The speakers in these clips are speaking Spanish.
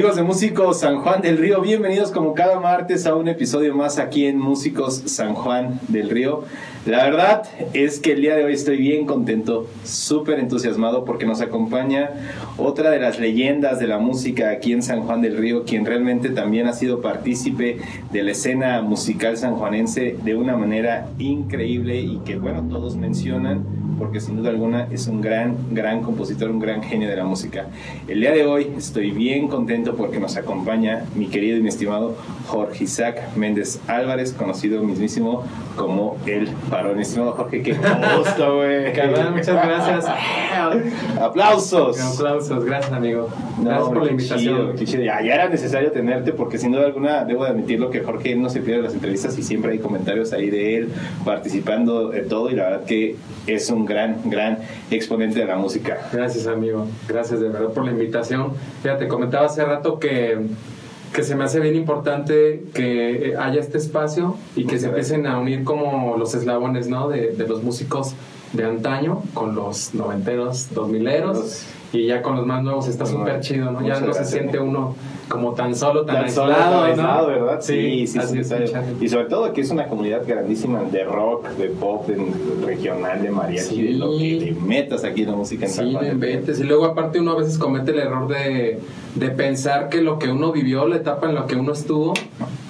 Amigos de Músicos San Juan del Río, bienvenidos como cada martes a un episodio más aquí en Músicos San Juan del Río. La verdad es que el día de hoy estoy bien contento, súper entusiasmado porque nos acompaña otra de las leyendas de la música aquí en San Juan del Río, quien realmente también ha sido partícipe de la escena musical sanjuanense de una manera increíble y que bueno, todos mencionan porque sin duda alguna es un gran, gran compositor, un gran genio de la música. El día de hoy estoy bien contento porque nos acompaña mi querido y mi estimado Jorge Isaac Méndez Álvarez, conocido mismísimo como El Parón. Estimado Jorge, qué gusto, güey. muchas gracias. Aplausos. Aplausos, gracias, amigo. Gracias por la invitación. Ya, ya, era necesario tenerte porque sin duda alguna debo de admitirlo que Jorge no se pierde las entrevistas y siempre hay comentarios ahí de él participando de todo y la verdad que es un gran, gran exponente de la música. Gracias, amigo. Gracias de verdad por la invitación. Fíjate, comentaba hace rato que, que se me hace bien importante que haya este espacio y que se empiecen a unir como los eslabones, ¿no? De, de los músicos de antaño con los noventeros, dos mileros y ya con los más nuevos está súper chido, ¿no? Ya no se siente uno como tan solo, tan, aislado, ¿verdad? Sí, sí, sí. y sobre todo que es una comunidad grandísima de rock, de pop, de regional, de mariachi, de lo que te metas aquí en la música en Sí, Y luego aparte uno a veces comete el error de, de pensar que lo que uno vivió, la etapa en la que uno estuvo,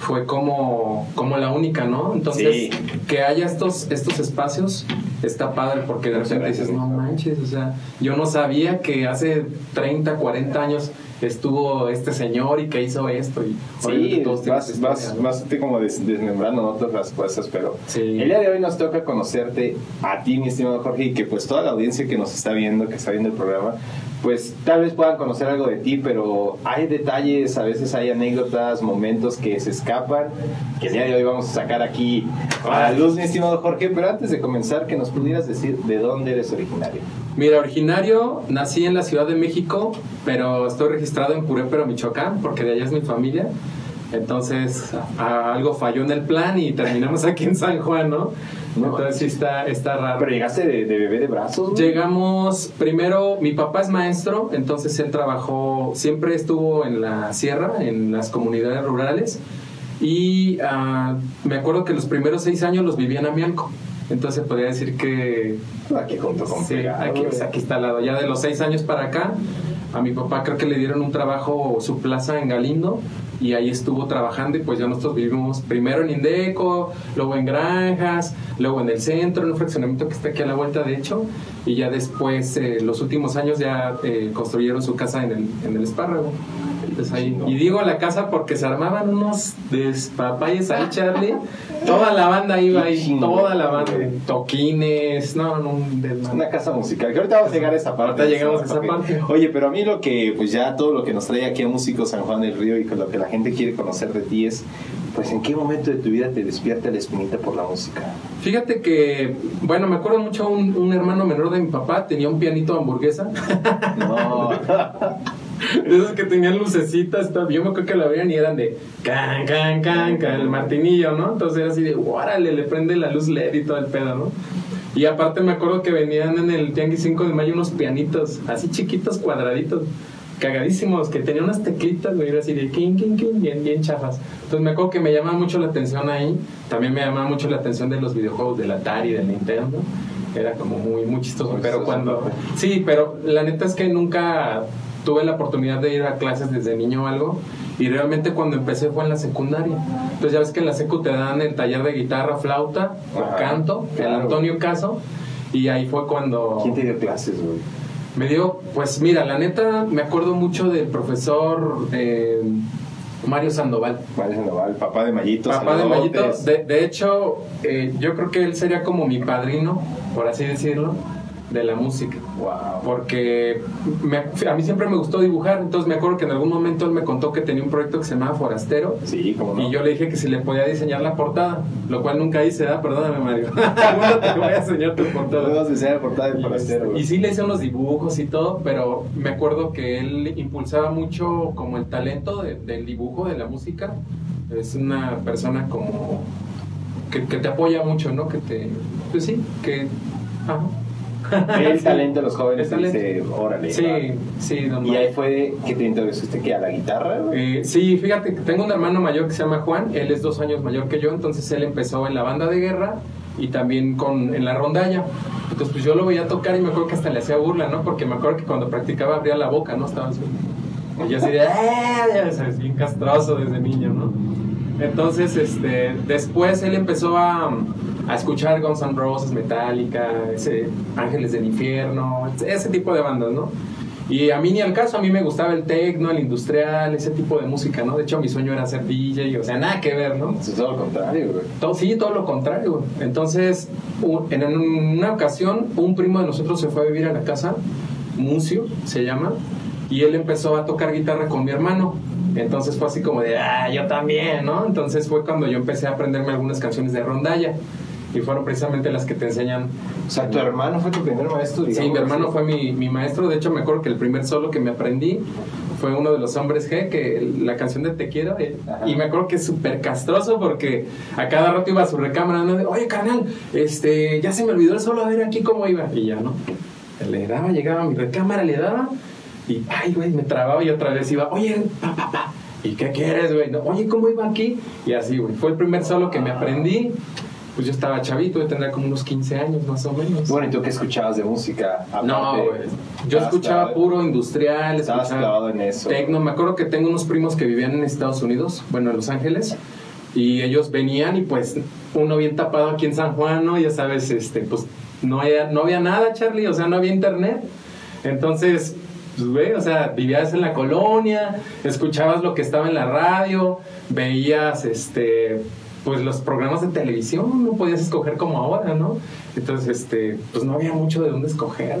fue como, como la única, ¿no? Entonces, que haya estos, estos espacios está padre porque de repente dices, no manches, o sea, yo no sabía que hace 30, 40 años estuvo este señor y que hizo esto. Y sí, vas, vas, vas como desmembrando otras cosas, pero el día de hoy nos toca conocerte a ti, mi estimado Jorge, y que pues toda la audiencia que nos está viendo, que está viendo el programa, pues tal vez puedan conocer algo de ti, pero hay detalles, a veces hay anécdotas, momentos que se escapan, que el día de hoy vamos a sacar aquí a la luz, mi estimado Jorge, pero antes de comenzar, que nos pudieras decir de dónde eres originario. Mira, originario, nací en la Ciudad de México, pero estoy registrado en Purépero, Michoacán, porque de allá es mi familia. Entonces, algo falló en el plan y terminamos aquí en San Juan, ¿no? Entonces sí está, está raro. ¿Pero llegaste de, bebé de brazos? Llegamos, primero, mi papá es maestro, entonces él trabajó, siempre estuvo en la sierra, en las comunidades rurales, y ah, me acuerdo que los primeros seis años los vivía en Amianco. Entonces podría decir que... Aquí junto con sí, aquí, pues, aquí está al lado. Ya de los seis años para acá, a mi papá creo que le dieron un trabajo, su plaza en Galindo, y ahí estuvo trabajando y pues ya nosotros vivimos primero en Indeco, luego en Granjas, luego en el centro, en un fraccionamiento que está aquí a la vuelta de hecho, y ya después, eh, los últimos años ya eh, construyeron su casa en el, en el espárrago. Y digo la casa porque se armaban unos despapayes ahí, Charlie. Toda la banda iba ahí, toda la banda. Toquines, no, no, Una casa musical. Que ahorita vamos a llegar a esa parte. Ahorita llegamos a esa parte. Oye, pero a mí lo que, pues ya todo lo que nos trae aquí a Músico San Juan del Río y con lo que la gente quiere conocer de ti es, pues en qué momento de tu vida te despierta la espinita por la música. Fíjate que, bueno, me acuerdo mucho un, un hermano menor de mi papá, tenía un pianito de hamburguesa. No. de esos que tenían lucecitas, yo me acuerdo que la veían y eran de can, can, can, can, el martinillo, ¿no? Entonces era así de, órale, le prende la luz LED y todo el pedo, ¿no? Y aparte me acuerdo que venían en el Tianguis 5 de mayo unos pianitos, así chiquitos, cuadraditos, cagadísimos, que tenían unas teclitas, güey, así de king, king, king, bien, bien chafas. Entonces me acuerdo que me llamaba mucho la atención ahí, también me llamaba mucho la atención de los videojuegos del Atari, del Nintendo, era como muy, muy chistoso, pero cuando... Sí, pero la neta es que nunca tuve la oportunidad de ir a clases desde niño o algo. Y realmente cuando empecé fue en la secundaria. Entonces ya ves que en la secu te dan el taller de guitarra, flauta o canto, el Antonio Caso. Y ahí fue cuando... ¿Quién te dio clases, güey? Me dio, pues mira, la neta me acuerdo mucho del profesor eh, Mario Sandoval. Mario Sandoval, papá de Mayito. Papá de Mayito. De, hecho, eh, yo creo que él sería como mi padrino, por así decirlo de la música. Wow. Porque a mí siempre me gustó dibujar, entonces me acuerdo que en algún momento él me contó que tenía un proyecto que se llamaba Forastero. Sí, como no. Y yo le dije que si le podía diseñar la portada, lo cual nunca hice, ¿ah? Perdóname, Mario. te voy a enseñar tu portada. A diseñar la portada de Forastero. Y, sí le hice unos dibujos y todo, pero me acuerdo que él impulsaba mucho como el talento del dibujo, de la música. Es una persona como que, que te apoya mucho, ¿no? Que te... Pues sí, que... Ajá el talento de los jóvenes dice, órale. Sí, sí, don Y ahí fue que te introduciste que a la guitarra. Eh, sí, fíjate tengo un hermano mayor que se llama Juan, él es dos años mayor que yo, entonces él empezó en la banda de guerra y también con, en la rondalla. Entonces pues yo lo veía tocar y me acuerdo que hasta le hacía burla, ¿no? Porque me acuerdo que cuando practicaba abría la boca, ¿no? Estaba así. Y yo así de, ¡eh! Bien castroso desde niño, ¿no? Entonces, este, después él empezó a, a escuchar Guns N' Roses, Metallica, ese, Ángeles del Infierno, ese tipo de bandas, ¿no? Y a mí ni al caso, a mí me gustaba el techno, el industrial, ese tipo de música, ¿no? De hecho, mi sueño era ser DJ, o sea, nada que ver, ¿no? Es todo lo contrario, güey. Todo, sí, todo lo contrario, güey. Entonces, en una ocasión, un primo de nosotros se fue a vivir a la casa, Mucio se llama, y él empezó a tocar guitarra con mi hermano. Entonces fue así como de, ah, yo también, ¿no? Entonces fue cuando yo empecé a aprenderme algunas canciones de rondalla. Y fueron precisamente las que te enseñan. O sea, tu hermano fue tu primer maestro, Sí, mi hermano fue mi, mi, maestro. De hecho, me acuerdo que el primer solo que me aprendí fue uno de los hombres G, que la canción de Te Quiero. Eh, y me acuerdo que es súper castroso porque a cada rato iba a su recámara, ¿no? Oye, carnal, este, ya se me olvidó el solo, a ver aquí cómo iba. Y ya, ¿no? Le daba, llegaba a mi recámara, le daba y, ay, güey, me trababa y otra vez iba, oye, pa, pa, pa. ¿Y qué quieres, güey? oye, ¿cómo iba aquí? Y así, güey. Fue el primer solo que me aprendí. Pues yo estaba chavito, tendría como unos 15 años más o menos. Bueno, ¿y tú qué escuchabas de música? no, güey. Yo escuchaba puro industrial, estabas clavado en eso. Tecno. Me acuerdo que tengo unos primos que vivían en Estados Unidos, bueno, en Los Ángeles. Y ellos venían y pues uno bien tapado aquí en San Juan, ¿no? Ya sabes, este, pues no había, no había nada, Charlie, o sea, no había internet. Entonces, pues, güey, o sea, vivías en la colonia, escuchabas lo que estaba en la radio, veías, este, pues los programas de televisión, no podías escoger como ahora, ¿no? Entonces, este, pues no había mucho de dónde escoger.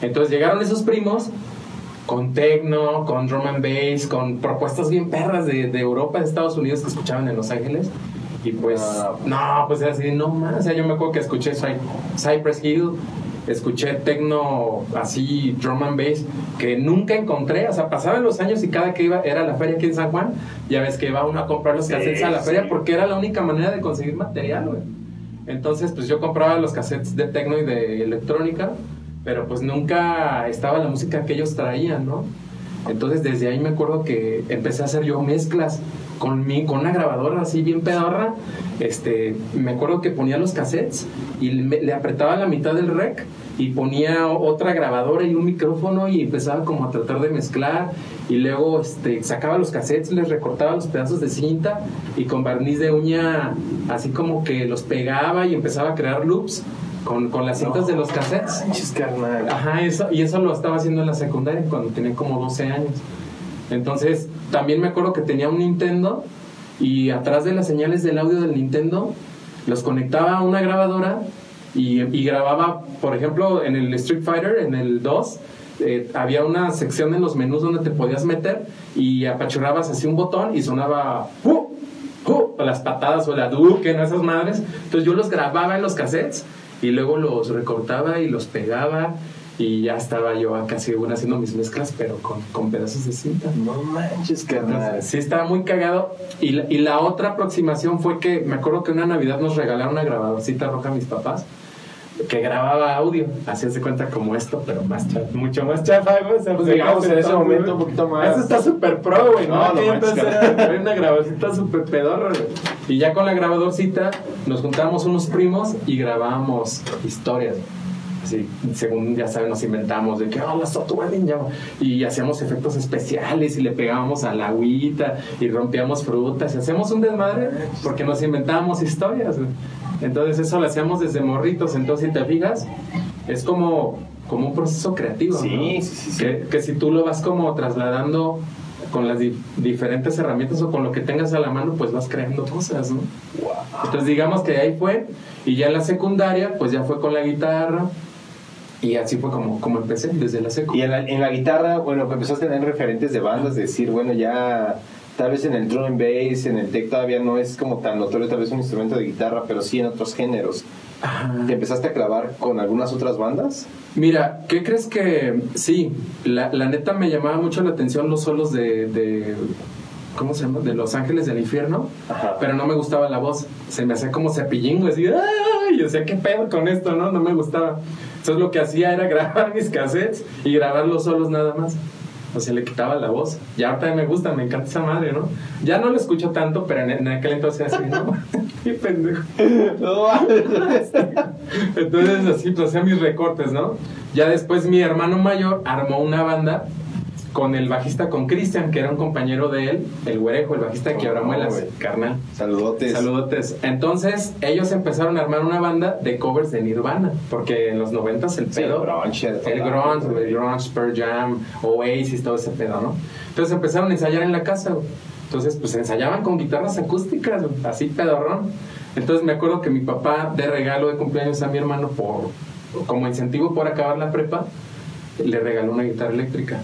Entonces llegaron esos primos con techno, con drum and bass, con propuestas bien perras de, de Europa, de Estados Unidos que escuchaban en Los Ángeles. Y pues, no, pues era así, no más. O sea, yo me acuerdo que escuché Cypress Hill, escuché tecno así, drum and bass, que nunca encontré, o sea, pasaban los años y cada que iba era la feria aquí en San Juan, ya ves que iba uno a comprar los cassettes a la feria porque era la única manera de conseguir material, güey. Entonces, pues yo compraba los cassettes de tecno y de electrónica, pero pues nunca estaba la música que ellos traían, ¿no? Entonces, desde ahí me acuerdo que empecé a hacer yo mezclas con, mi, con una grabadora así bien pedorra, este, me acuerdo que ponía los cassettes y le, apretaba la mitad del rec y ponía otra grabadora y un micrófono y empezaba como a tratar de mezclar y luego este, sacaba los cassettes, les recortaba los pedazos de cinta y con barniz de uña así como que los pegaba y empezaba a crear loops con, con las cintas de los cassettes. Ajá, eso, y eso lo estaba haciendo en la secundaria cuando tenía como 12 años. Entonces, también me acuerdo que tenía un Nintendo y atrás de las señales del audio del Nintendo los conectaba a una grabadora y, grababa, por ejemplo, en el Street Fighter, en el 2, eh, había una sección en los menús donde te podías meter y apachurrabas así un botón y sonaba ¡Uh! Las patadas o la duque, ¿no? esas madres. Entonces yo los grababa en los cassettes y luego los recortaba y los pegaba y ya estaba yo acá según haciendo mis mezclas, pero con, con pedazos de cinta. No manches, carnal. Sí, estaba muy cagado. Y la, y la otra aproximación fue que me acuerdo que una Navidad nos regalaron una grabadorcita roja a mis papás que grababa audio, así se cuenta como esto, pero más mucho más chafa, güey. O sea, pues digamos en ese momento un poquito más. Eso está súper pro, güey, ¿no? no, entonces era una grabadorcita súper pedorra, güey. Y ya con la grabadorcita nos juntábamos unos primos y grabábamos historias, Sí, según ya saben, nos inventamos de que, oh, la wedding ya. Y hacíamos efectos especiales y le pegábamos a la agüita y rompíamos frutas y hacemos un desmadre porque nos inventábamos historias. Entonces, eso lo hacíamos desde morritos. Entonces, si te fijas, es como, como un proceso creativo. Sí, sí, sí, que, que, si tú lo vas como trasladando con las diferentes herramientas o con lo que tengas a la mano, pues vas creando cosas, ¿no? Entonces, digamos que ahí fue. Y ya en la secundaria, pues ya fue con la guitarra y así fue como, como empecé, desde la seco. Y en la, en la guitarra, bueno, pues empezaste a tener referentes de bandas, de decir, bueno, ya tal vez en el drum and bass, en el tech todavía no es como tan notorio, tal vez un instrumento de guitarra, pero sí en otros géneros. ¿Te empezaste a clavar con algunas otras bandas? Mira, ¿qué crees que sí? La, la neta me llamaba mucho la atención los solos de, de ¿cómo se llama? De Los Ángeles del Infierno, pero no me gustaba la voz. Se me hacía como cepillín, así, ¡ay! O sea, ¿qué pedo con esto, no? No me gustaba. Entonces lo que hacía era grabar mis cassettes y grabarlos solos nada más. O sea, le quitaba la voz. Ya ahorita me gusta, me encanta esa madre, ¿no? Ya no lo escucho tanto, pero en, aquel entonces así, ¿no? Qué pendejo. entonces así, pues hacía mis recortes, ¿no? Ya después mi hermano mayor armó una banda con el bajista, con Cristian, que era un compañero de él, el güerejo, el bajista que ahora muelas, carnal. Saludotes. Saludotes. Entonces, ellos empezaron a armar una banda de covers de Nirvana, porque en los noventas el pedo... el grunge. El grunge, el grunge, Pearl Jam, Oasis, todo ese pedo, ¿no? Entonces empezaron a ensayar en la casa, Entonces, pues ensayaban con guitarras acústicas, así pedorrón. Entonces me acuerdo que mi papá, de regalo de cumpleaños a mi hermano, por como incentivo por acabar la prepa, le regaló una guitarra eléctrica.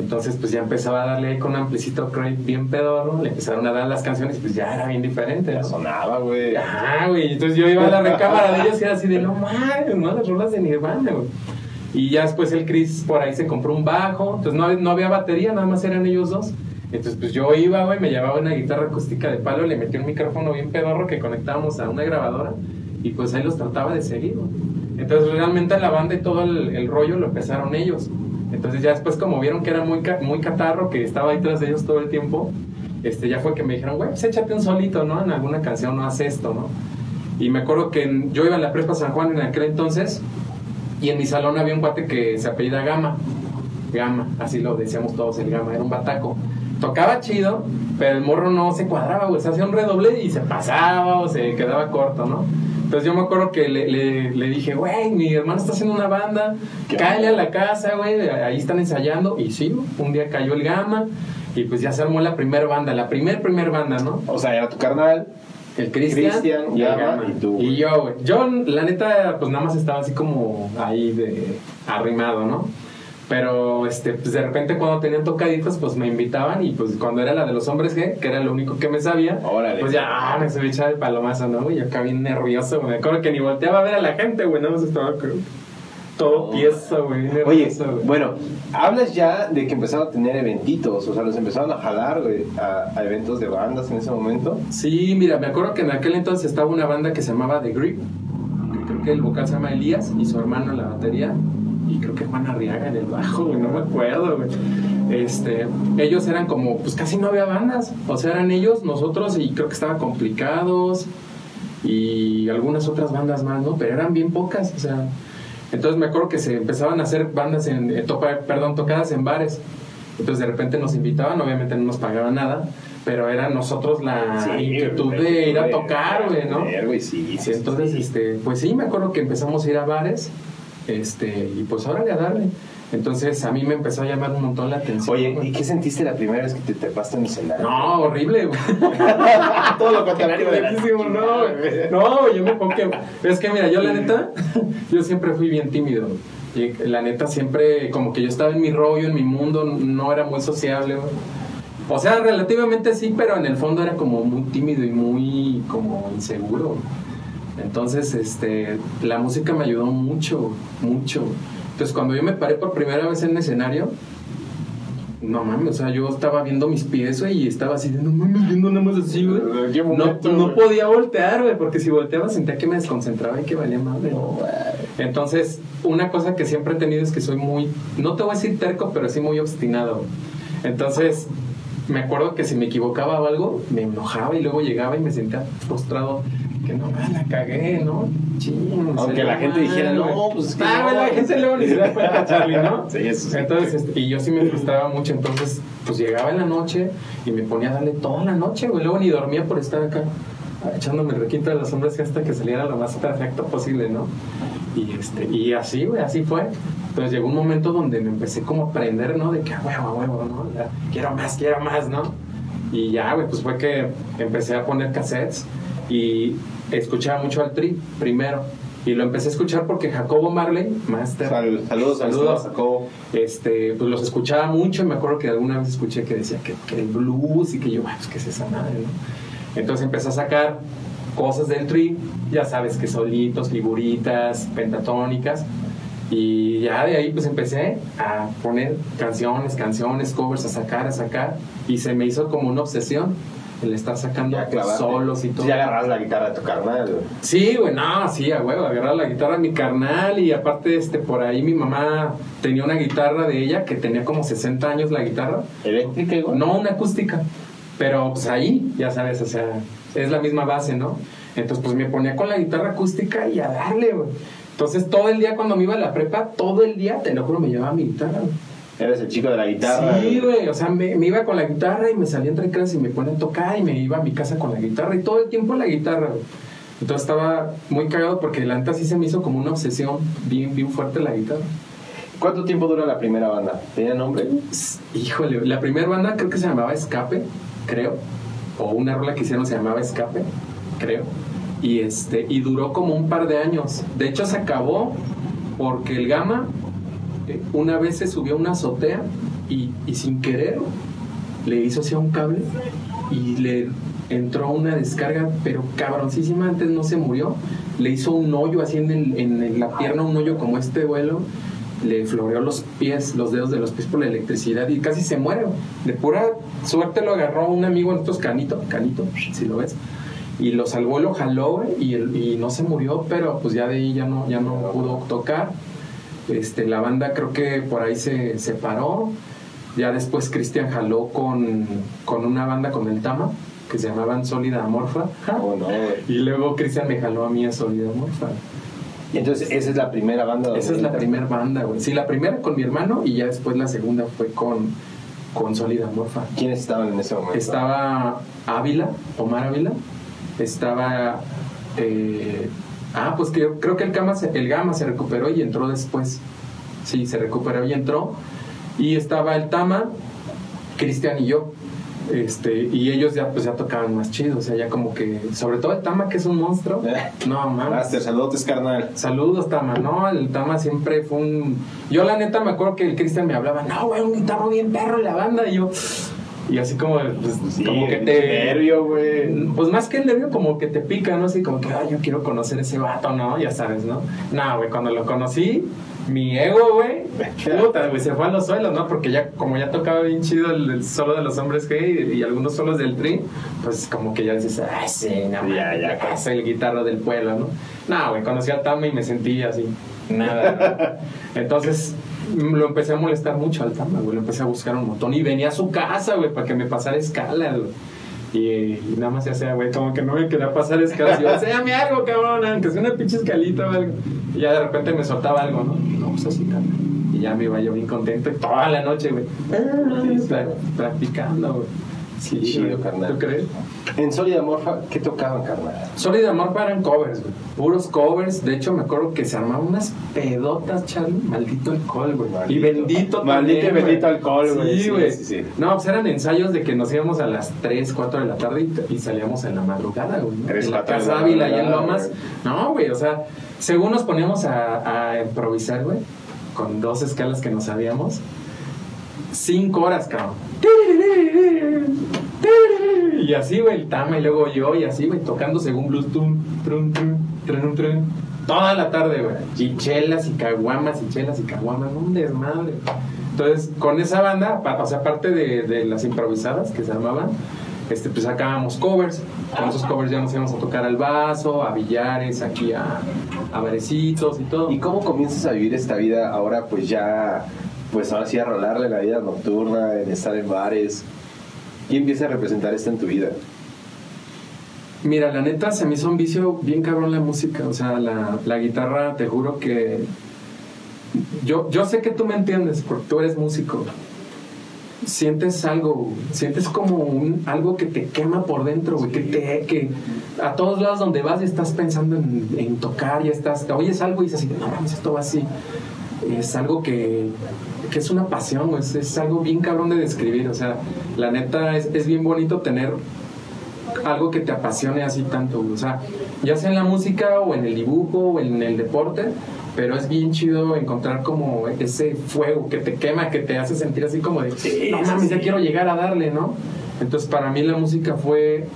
Entonces, pues ya empezaba a darle con un amplicito Craig bien pedorro, le empezaron a dar las canciones y pues ya era bien diferente. Sonaba, güey. Ah, güey. Entonces yo iba a la recámara de ellos y era así de, no mames, no, las rolas de Nirvana, güey. Y ya después el Chris por ahí se compró un bajo, entonces no, no había batería, nada más eran ellos dos. Entonces, pues yo iba, güey, me llevaba una guitarra acústica de palo, le metí un micrófono bien pedorro que conectábamos a una grabadora y pues ahí los trataba de seguir, güey. Entonces, realmente la banda y todo el, el rollo lo empezaron ellos. Entonces ya después como vieron que era muy, muy catarro, que estaba ahí tras de ellos todo el tiempo, este, ya fue que me dijeron, güey, pues échate un solito, ¿no? En alguna canción no haces esto, ¿no? Y me acuerdo que yo iba a la prepa San Juan en aquel entonces y en mi salón había un cuate que se apellida Gama. Gama, así lo decíamos todos, el Gama, era un bataco. Tocaba chido, pero el morro no se cuadraba, güey, se hacía un redoble y se pasaba o se quedaba corto, ¿no? Entonces yo me acuerdo que le, le, dije, güey, mi hermano está haciendo una banda, cállale a la casa, güey, ahí están ensayando. Y sí, un día cayó el gama y pues ya se armó la primera banda, la primer, primer banda, ¿no? O sea, era tu carnal. El Cristian y, y, tú. Y yo, güey. Yo, la neta, pues nada más estaba así como ahí de arrimado, ¿no? Pero este, pues de repente cuando tenían tocaditos, pues me invitaban y pues cuando era la de los hombres G, que era lo único que me sabía, pues ya ah, me subí echar el palomazo, ¿no? Y yo acá bien nervioso, Me acuerdo que ni volteaba a ver a la gente, güey, nada más estaba todo pieza, güey. Oye, bueno, hablas ya de que empezaron a tener eventitos, o sea, los empezaron a jalar, güey, a, a, eventos de bandas en ese momento. Sí, mira, me acuerdo que en aquel entonces estaba una banda que se llamaba The Grip, creo que el vocal se llama Elías y su hermano en la batería y creo que Juan Arriaga en el bajo, güey, no me acuerdo, güey. Este, ellos eran como, pues casi no había bandas, o sea, eran ellos, nosotros, y creo que estaban complicados, y algunas otras bandas más, ¿no? Pero eran bien pocas, o sea. Entonces me acuerdo que se empezaban a hacer bandas en, eh, perdón, tocadas en bares. Entonces de repente nos invitaban, obviamente no nos pagaban nada, pero era nosotros la inquietud de ir a tocar, güey, ¿no? Sí, sí, entonces, este, pues sí, me acuerdo que empezamos a ir a bares este, y pues órale a darle. Entonces a mí me empezó a llamar un montón la atención. Oye, ¿y qué sentiste la primera vez que te trepaste en el escenario? No, horrible, Todo lo contrario. no, no, yo me pongo Es que mira, yo la neta, yo siempre fui bien tímido. Y la neta siempre, como que yo estaba en mi rollo, en mi mundo, no era muy sociable. O sea, relativamente sí, pero en el fondo era como muy tímido y muy como inseguro. Entonces, este, la música me ayudó mucho, mucho. Entonces, cuando yo me paré por primera vez en el escenario, no mames, o sea, yo estaba viendo mis pies, y estaba así, no mames, viendo nada más así, güey. No, no podía voltear, güey, porque si volteaba sentía que me desconcentraba y que valía madre. Entonces, una cosa que siempre he tenido es que soy muy, no te voy a decir terco, pero sí muy obstinado. Entonces, me acuerdo que si me equivocaba o algo, me enojaba y luego llegaba y me sentía frustrado que no, ah, la cagué, ¿no? Aunque la gente dijera, no, pues es que. Ah, la gente luego ni se da cuenta, Charlie, ¿no? Sí, eso sí. Entonces, este, y yo sí me frustraba mucho, entonces, pues llegaba en la noche y me ponía a darle toda la noche, güey. Luego ni dormía por estar acá, echándome el requinto de las sombras hasta que saliera lo más perfecto posible, ¿no? Y, este, y así, güey, así fue. Entonces llegó un momento donde me empecé como a aprender, ¿no? De que, a huevo, a huevo, ¿no? quiero más, quiero más, ¿no? Y ya, güey, pues fue que empecé a poner cassettes y escuchaba mucho al Tri primero. Y lo empecé a escuchar porque Jacobo Marley, master. saludos, saludos, Jacobo. Este, pues los escuchaba mucho y me acuerdo que alguna vez escuché que decía que, el blues y que yo, pues, ¿qué es esa madre, no? Entonces empecé a sacar cosas del Tri, ya sabes que solitos, figuritas, pentatónicas. Y ya de ahí pues empecé a poner canciones, canciones, covers, a sacar, a sacar. Y se me hizo como una obsesión. El estar sacando Ya solos y todo. Sí, agarras la guitarra de tu carnal, güey. Sí, güey, no, sí, a huevo, agarrar la guitarra de mi carnal y aparte, este, por ahí mi mamá tenía una guitarra de ella que tenía como 60 años la guitarra. ¿Eléctrica igual? No una acústica, pero pues ahí, ya sabes, o sea, es la misma base, ¿no? Entonces, pues me ponía con la guitarra acústica y a darle, güey. Entonces, todo el día cuando me iba a la prepa, todo el día, te lo juro, me llevaba mi guitarra, güey. Eres el chico de la guitarra. Sí, güey, o sea, me, me iba con la guitarra y me salía entre clases y me ponía a tocar y me iba a mi casa con la guitarra y todo el tiempo la guitarra, güey. Entonces estaba muy cagado porque la neta sí se me hizo como una obsesión bien, bien fuerte la guitarra. ¿Cuánto tiempo dura la primera banda? ¿Tenía nombre? Híjole, la primera banda creo que se llamaba Escape, creo. O una rola que hicieron se llamaba Escape, creo. Y, este, y duró como un par de años. De hecho, se acabó porque el Gama una vez se subió a una azotea y, sin querer le hizo hacia un cable y le entró una descarga, pero cabroncísima. Antes no se murió. Le hizo un hoyo así en, la pierna, un hoyo como este vuelo le floreó los pies, los dedos de los pies por la electricidad y casi se muere. De pura suerte lo agarró un amigo estos canito, canito, si lo ves. Y lo salvó, lo jaló y, y no se murió, pero pues ya de ahí ya no, ya no pudo tocar. Este, la banda creo que por ahí se separó. Ya después Cristian jaló con, con una banda con el Tama, que se llamaban Sólida Amorfa. Oh, no. Y luego Cristian me jaló a mí a Sólida Amorfa. Y entonces, esa es la primera banda. Esa es la primera banda, güey. Sí, la primera con mi hermano y ya después la segunda fue con, con Sólida Morfa. ¿Quiénes estaban en ese momento? Estaba Ávila, Omar Ávila. Estaba. eh, ah, pues que creo que el Gama, se, el Gama se recuperó y entró después. Sí, se recuperó y entró. Y estaba el Tama, Cristian y yo. Este, y ellos ya pues ya tocaban más chido, o sea, ya como que, sobre todo el Tama que es un monstruo. No, mames. Master, saludos, carnal. Saludos, Tama. No, el Tama siempre fue un. Yo, la neta, me acuerdo que el Cristian me hablaba, no, güey, un guitarro bien perro en la banda. Y yo. Y así como, pues, Sí, como que el te. nervio, güey. Pues más que el nervio, como que te pica, ¿no? Así como que, ay, yo quiero conocer ese vato, ¿no? Ya sabes, ¿no? No, güey, cuando lo conocí, mi ego, güey, puta, güey, se fue a los suelos, ¿no? Porque ya, como ya tocaba bien chido el, el solo de los hombres gay y, algunos solos del tri, pues como que ya dices, ay, sí, no, Ya, ya. ya, soy el guitarro del pueblo, ¿no? No, güey, conocí al Tama y me sentí así, nada. ¿no? Entonces, lo empecé a molestar mucho al Tama, güey, lo empecé a buscar un montón y venía a su casa, güey, para que me pasara escala, güey. Y, y nada más se hacía, güey, como que no me quería pasar escalas. Y yo, enséñame algo, cabrón, aunque sea una pinche escalita o algo. Y ya de repente me soltaba algo, ¿no? No, pues así, carnal. Y ya me iba yo bien contento y toda la noche, güey. pra- Practicando, güey. Sí, Chido, carnal. ¿Tú crees? En Sólida Morfa, ¿qué tocaban, carnal? Solid Amor eran covers, güey. Puros covers. De hecho, me acuerdo que se armaban unas pedotas, Charlie. Maldito alcohol, güey. Y bendito Maldito y bendito güey. alcohol, güey. Sí, güey. sí, sí. No, pues eran ensayos de que nos íbamos a las 3, 4 de la tarde y, y salíamos en la madrugada, güey. ¿no? En la casa la Ávila, allá en Lomas. güey. No, güey, o sea, según nos poníamos a, a improvisar, güey, con dos escalas que no sabíamos. Cinco horas, cabrón. Y así, güey, el Tama y luego yo, y así, güey, tocando según tum, trum, trum, trum, toda la tarde, güey. Y y caguamas y chelas y caguamas, un desmadre. Entonces, con esa banda, o sea, aparte de, de las improvisadas que se armaban, este, pues sacábamos covers. Con esos covers ya nos íbamos a tocar al vaso, a billares, aquí a, a barecitos y todo. ¿Y cómo comienzas a vivir esta vida ahora, pues ya, pues ahora sí a rolarle la vida nocturna, en estar en bares? ¿Quién empieza a representar esto en tu vida? Mira, la neta se me hizo un vicio bien cabrón la música. O sea, la, la guitarra, te juro que. Yo, yo sé que tú me entiendes, porque tú eres músico. Sientes algo, sientes como un, algo que te quema por dentro, güey. Que, te, que a todos lados donde vas estás pensando en, tocar, ya estás. Oyes algo y dices, así, no mames, esto va así. Es algo que, que es una pasión. Es, es algo bien cabrón de describir. O sea, la neta es, es bien bonito tener algo que te apasione así tanto, o sea, ya sea en la música o en el dibujo o en el deporte, pero es bien chido encontrar como ese fuego que te quema, que te hace sentir así como de, Sí, no mames, ya quiero llegar a darle, ¿no? Entonces para mí la música fue,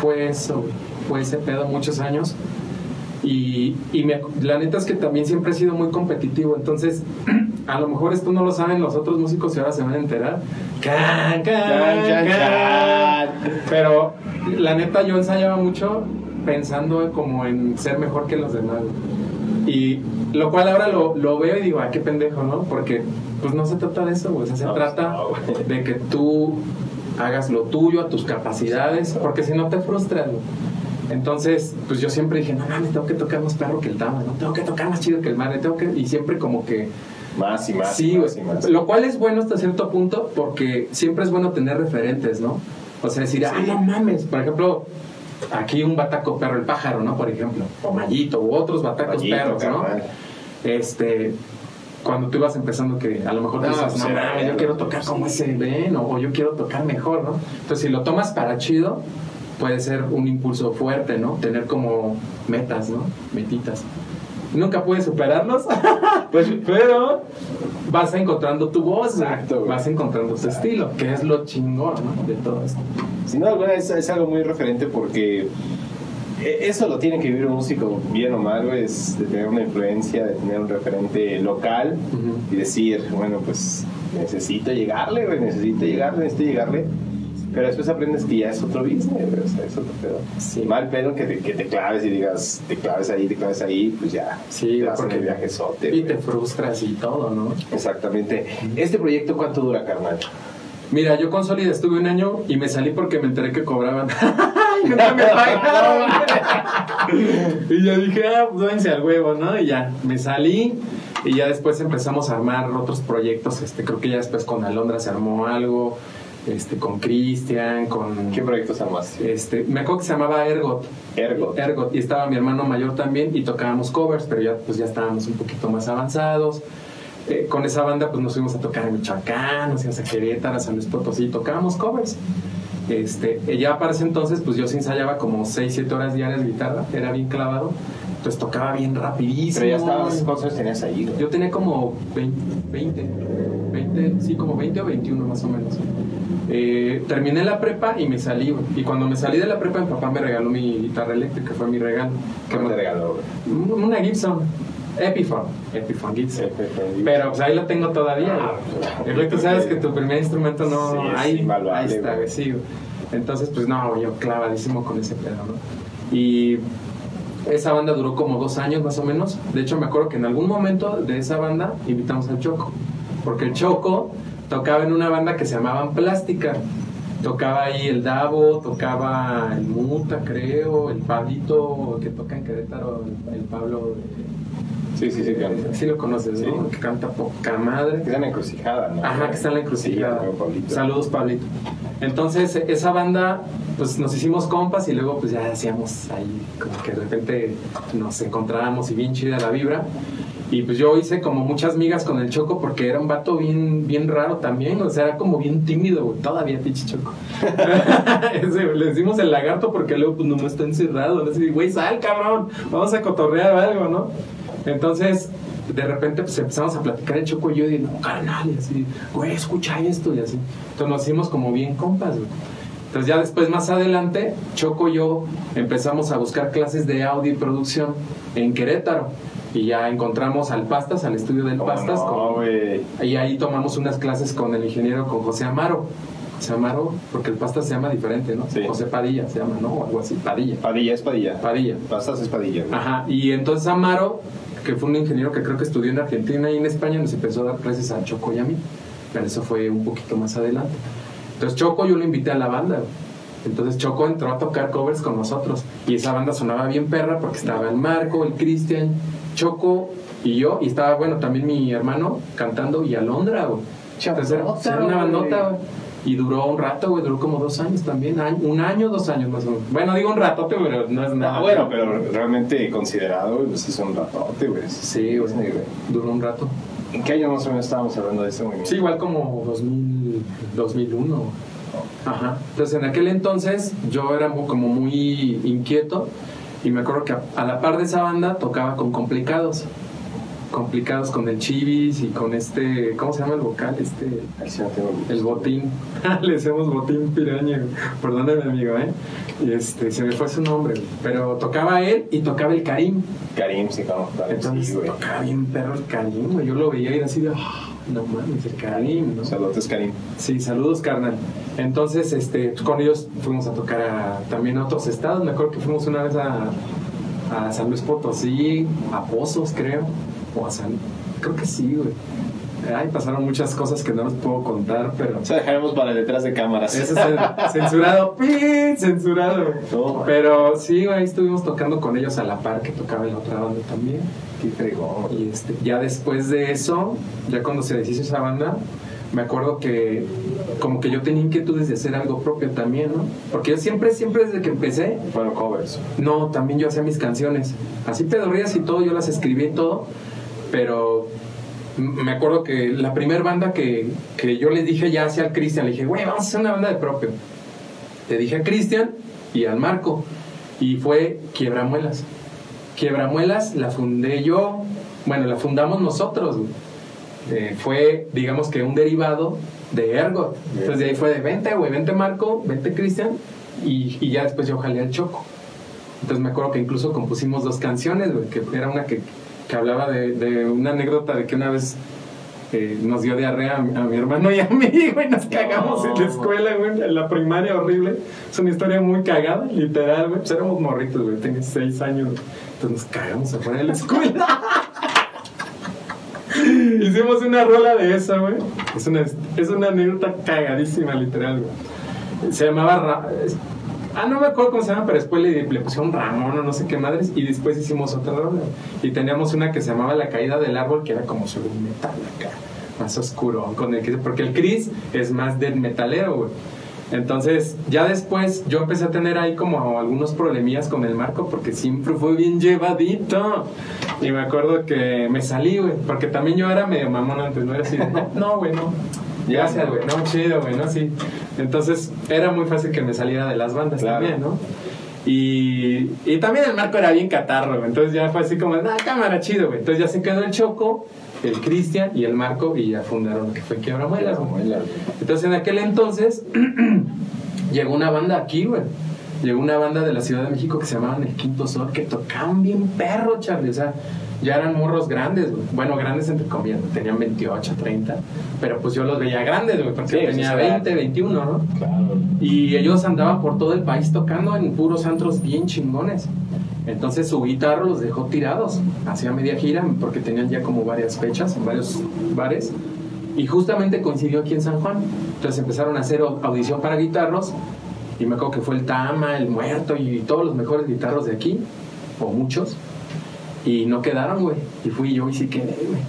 fue eso, fue ese pedo muchos años. Y, y me- la neta es que también siempre he sido muy competitivo, entonces a lo mejor esto no lo saben los otros músicos y ahora se van a enterar. Can, can, Can. Pero la neta yo ensayaba mucho pensando como en ser mejor que los demás. Y lo cual ahora lo, lo veo y digo, ah, qué pendejo, ¿no? Porque pues no se trata de eso, güey. O sea, se No, trata no, de que tú hagas lo tuyo a tus capacidades, porque si no te frustras, güey. Entonces, pues yo siempre dije, no mames, tengo que tocar más perro que el Tama, ¿no? Tengo que tocar más chido que el Mane, tengo que... Y siempre como que... Más y más. sí, y más, y más. Lo cual es bueno hasta cierto punto, porque siempre es bueno tener referentes, ¿no? O sea, decir, ah, no mames, por ejemplo, aquí un bataco perro, el pájaro, ¿no? Por ejemplo, o Mallito, u otros batacos Mallito, perros, ¿no? carnal. Este, cuando tú ibas empezando que a lo mejor No, dices, no, mames, yo quiero tocar como ese Ben o, o yo quiero tocar mejor, ¿no? Entonces, si lo tomas para chido, puede ser un impulso fuerte, ¿no? Tener como metas, ¿no? Metitas. Nunca puedes superarlos, Pues, pero vas encontrando tu voz. Exacto, vas encontrando tu estilo, que es lo chingón, ¿no? De todo esto. Sin duda alguna es, es algo muy referente porque e- eso lo tiene que vivir un músico bien o mal, es de tener una influencia, de tener un referente local Ujú. y decir, bueno, pues necesito llegarle, necesito llegarle, necesito llegarle. Pero después aprendes que ya es otro business, güey, o sea, es otro pedo. Sí. Mal pedo que te, que te claves y digas, te claves ahí, te claves ahí, pues ya. Sí, te vas porque- el viajezote, Y te frustras y todo, ¿no? Exactamente. ¿Este proyecto cuánto dura, carnal? Mira, yo con Solid estuve un año y me salí porque me enteré que cobraban. y nunca me pagaron. y ya dije, ah, pues váyanse al huevo, ¿no? Y ya, me salí. Y ya después empezamos a armar otros proyectos. Este, creo que ya después con Alondra se armó algo. Este, con Cristian, con. ¿Qué proyectos armaste? Este, me acuerdo que se llamaba Ergot. Ergot. Ergot. Y estaba mi hermano mayor también y tocábamos covers, pero ya, pues ya estábamos un poquito más avanzados. Eh, con esa banda pues nos fuimos a tocar en Michoacán, nos fuimos a Querétaro, a San Luis Potosí, tocábamos covers. Este, ya para ese entonces pues yo sí ensayaba como 6, 7 horas diarias de guitarra, era bien clavado, pues tocaba bien rapidísimo. Pero ya estabas, ¿cuántos años tenías ahí, güey? Yo tenía como 20, 20, 20, sí, como 20 o 21 más o menos. Eh, terminé la prepa y me salí, güey. Y cuando me salí de la prepa, mi papá me regaló mi guitarra eléctrica, fue mi regalo. ¿Qué te regaló, güey? Una Gibson, Epiphone, Epiphone Gibson. Epiphone. Pero pues ahí la tengo todavía. Ah, güey. Es lo que tú sabes que tu primer instrumento no. Sí, ahí, ahí está, güey, sí, güey. Entonces, pues no, yo clavadísimo con ese pedo, ¿no? Y esa banda duró como dos años más o menos. De hecho, me acuerdo que en algún momento de esa banda invitamos al Choco. Porque el Choco tocaba en una banda que se llamaban Plástica. Tocaba ahí el Davo, tocaba el Muta, creo, el Pablito que toca en Querétaro, el, Pablo. Sí, sí, sí, claro. Sí lo conoces, ¿no? Que canta poca madre. Que está en la encrucijada, ¿no? Ajá, que está en la encrucijada. Sí, amigo Pablito. Saludos, Pablito. Entonces, esa banda, pues nos hicimos compas y luego, pues ya hacíamos ahí, como que de repente nos encontrábamos y bien chida la vibra. Y pues yo hice como muchas migas con el Choco porque era un vato bien, bien raro también, o sea, era como bien tímido, todavía pinche Choco. Le decimos el lagarto porque luego pues no está encerrado, le decimos, güey, sal cabrón, vamos a cotorrear algo, ¿no? Entonces, de repente pues empezamos a platicar el Choco y yo y no, carnal, y así, güey, escucha esto y así. Entonces nos hicimos como bien compas, güey. Entonces ya después, más adelante, Choco y yo empezamos a buscar clases de audio y producción en Querétaro. Y ya encontramos al Pastas, al estudio del ¿Cómo Pastas. no, con- y ahí tomamos unas clases con el ingeniero, con José Amaro. José Amaro, porque el Pastas se llama diferente, ¿no? Sí. José Padilla se llama, ¿no? O algo así, Padilla. Padilla es Padilla. Padilla. Pastas es Padilla. Ajá, y entonces Amaro, que fue un ingeniero que creo que estudió en Argentina y en España, nos empezó a dar clases a Choco y a mí. Pero eso fue un poquito más adelante. Entonces Choco yo lo invité a la banda. Entonces Choco entró a tocar covers con nosotros. Y esa banda sonaba bien perra porque estaba el Marco, el Cristian, Choco y yo. Y estaba, bueno, también mi hermano cantando y Alondra, güey. Entonces era, era una güey. bandota, güey. Y duró un rato, güey, duró como dos años también. año- un año, dos años más o menos. Bueno, digo un ratote, pero no es nada. Ah, bueno, pero realmente considerado, güey, pues es un ratote, güey. Sí, güey. Duró un rato. ¿En qué año más o menos estábamos hablando de este movimiento? Sí, igual como 2000, 2001. Ajá. Entonces, en aquel entonces yo era como muy inquieto y me acuerdo que a, a la par de esa banda tocaba con Complicados. complicados con el Chivis y con este, ¿cómo se llama el vocal? Este, el botín. Le decimos botín piraña, perdóname amigo, ¿eh? Y este, se me fue su nombre, pero tocaba él y tocaba el Karim. Karim, sí, como Entonces tocaba bien perro el Karim, Yo lo veía y era así de, no mames, el Karim, ¿no? Saludos, Karim. Sí, saludos, carnal. Entonces, este, con ellos fuimos a tocar a, también a otros estados. Me acuerdo que fuimos una vez a, a San Luis Potosí, a Pozos, creo, o a San... Creo que sí, güey. Ay, pasaron muchas cosas que no les puedo contar, pero... O sea, dejaremos para detrás de cámaras. Eso es censurado, ¡Pin! censurado. pero sí, ahí estuvimos tocando con ellos a la par que tocaba la otra banda también. Qué fregón. Y este, ya después de eso, ya cuando se deshizo esa banda, me acuerdo que como que yo tenía inquietudes de hacer algo propio también, ¿no? Porque yo siempre, siempre desde que empecé... Bueno, covers. No, también yo hacía mis canciones. Así pedorrías y todo, yo las escribí y todo, pero me acuerdo que la primera banda que, que, yo le dije ya hacia al Cristian, le dije, güey, vamos a hacer una banda de propio. Le dije a Cristian y al Marco, y fue Quiebramuelas. Quiebramuelas la fundé yo, bueno, la fundamos nosotros, eh, fue, digamos que un derivado de Ergot. Entonces de ahí fue de vente, güey, vente Marco, vente Cristian, y, y, ya después yo jalé al Choco. Entonces me acuerdo que incluso compusimos dos canciones, güey, que era una que que hablaba de, de una anécdota de que una vez eh, nos dio diarrea a, mi hermano y a mí, güey, nos cagamos en la escuela, güey, en la primaria horrible. Es una historia muy cagada, literal, güey. Pues éramos morritos, güey, tenía seis años, entonces nos cagamos afuera de la escuela. Hicimos una rola de esa, güey. Es una, es una anécdota cagadísima, literal, güey. Se llamaba... Ah, no me acuerdo cómo se llama, pero después le, le pusieron Ramón o no sé qué madres y después hicimos otra rola. Y teníamos una que se llamaba La caída del árbol, que era como sobre un metal acá, más oscuro, con el porque el Chris es más del metalero, güey. Entonces, ya después yo empecé a tener ahí como algunos problemillas con el marco porque siempre fue bien llevadito. Y me acuerdo que me salí, güey, porque también yo era medio mamón antes, no era así, no, güey, no. Gracias, güey, no, chido, güey, no, sí. Entonces era muy fácil que me saliera de las bandas también, ¿no? Y, y, también el marco era bien catarro, güey. Entonces ya fue así como, ah, cámara, chido, güey. Entonces ya se quedó el Choco, el Cristian y el Marco y ya fundaron lo que fue Quiebra Muelas. Entonces en aquel entonces llegó una banda aquí, güey. Llegó una banda de la Ciudad de México que se llamaban El Quinto Sol, que tocaban bien perro, Charlie. O sea, ya eran morros grandes, güey. Bueno, grandes entre comillas, tenían 28, 30, pero pues yo los veía grandes, güey, porque tenía 20, 21, ¿no? Claro. Y ellos andaban por todo el país tocando en puros antros bien chingones. Entonces su guitarra los dejó tirados, hacía media gira, porque tenían ya como varias fechas en varios bares. Y justamente coincidió aquí en San Juan. Entonces empezaron a hacer audición para guitarros. Y me acuerdo que fue el Tama, el Muerto y todos los mejores guitarros de aquí, o muchos y no quedaron, güey. Y fui yo y sí quedé, güey.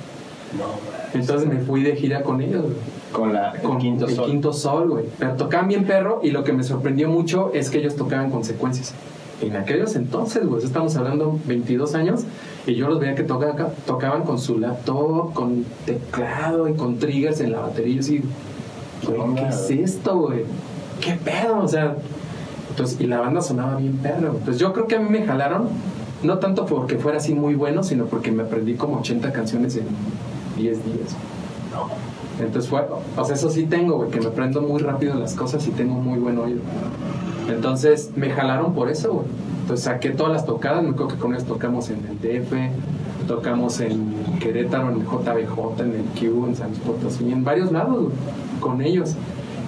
Entonces me fui de gira con ellos, güey. Con la con Quinto el Quinto Sol, güey. Pero tocaban bien perro y lo que me sorprendió mucho es que ellos tocaban consecuencias. En aquellos entonces, güey, estamos hablando 22 años, y yo los veía que tocaban, tocaban con su laptop, con teclado y con triggers en la batería. Y así, ¿qué es esto, güey? ¿Qué pedo? O sea, entonces, y la banda sonaba bien perro. Entonces yo creo que a mí me jalaron no tanto porque fuera así muy bueno, sino porque me aprendí como 80 canciones en 10 días. Entonces fue, o sea, eso sí tengo, güey, que me aprendo muy rápido las cosas y tengo muy buen oído. Entonces me jalaron por eso, güey. Entonces saqué todas las tocadas, me acuerdo que con ellos tocamos en el DF, tocamos en Querétaro, en el JBJ, en el Q, en San Luis Potosí, en varios lados, con ellos.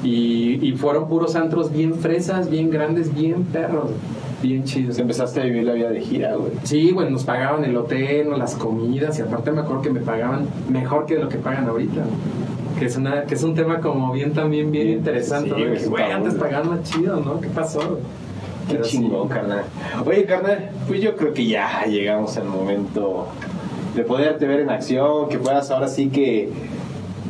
Y, y, fueron puros antros bien fresas, bien grandes, bien perros bien chido. Empezaste a vivir la vida de gira, güey. Sí, güey, nos pagaban el hotel, las comidas y aparte me acuerdo que me pagaban mejor que lo que pagan ahorita. Que es, una, que es un tema como bien también bien interesante. güey, antes pagaban más chido, ¿no? ¿Qué pasó? Qué chingón, carnal. Oye, carnal, pues yo creo que ya llegamos al momento de poderte ver en acción, que puedas ahora sí que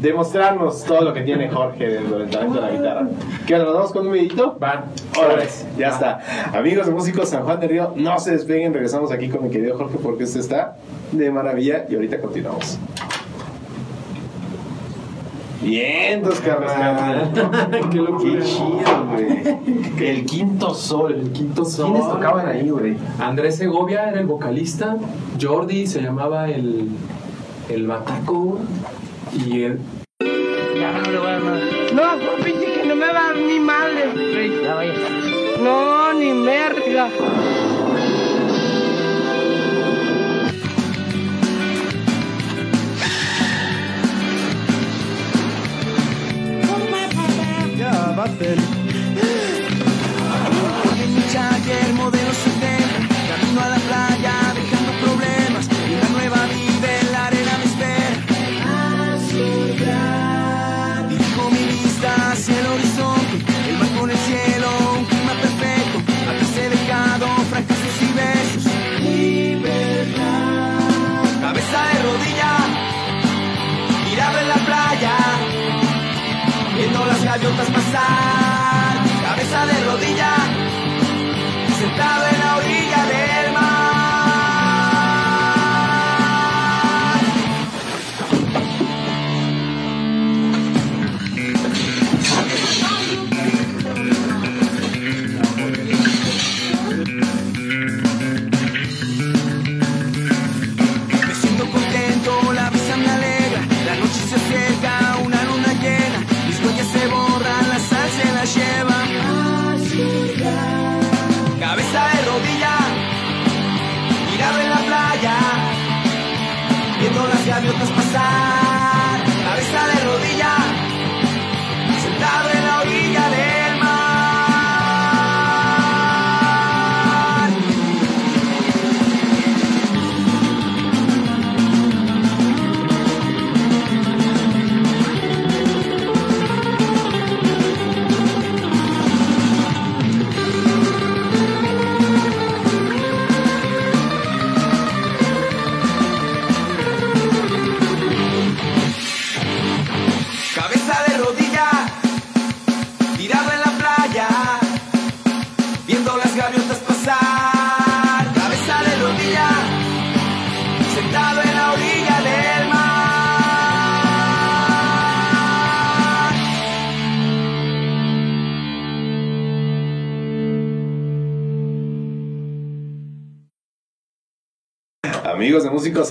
demostrarnos todo lo que tiene Jorge dentro del talento de la guitarra. ¿Qué ¿Nos vamos con un videito? Va. Ahora ya está. Amigos de Músicos San Juan de Río, no se despeguen, regresamos aquí con mi querido Jorge porque este está de maravilla y ahorita continuamos. Bien, dos carnal. Qué locura. Qué chido, güey. El quinto sol. El quinto sol. ¿Quiénes tocaban ahí, güey? Andrés Segovia era el vocalista. Jordi se llamaba el el bataco y el... Ya no le voy a dar nada. No, pinche que no me va a dar ni madre. Ya vaya. No, ni merda.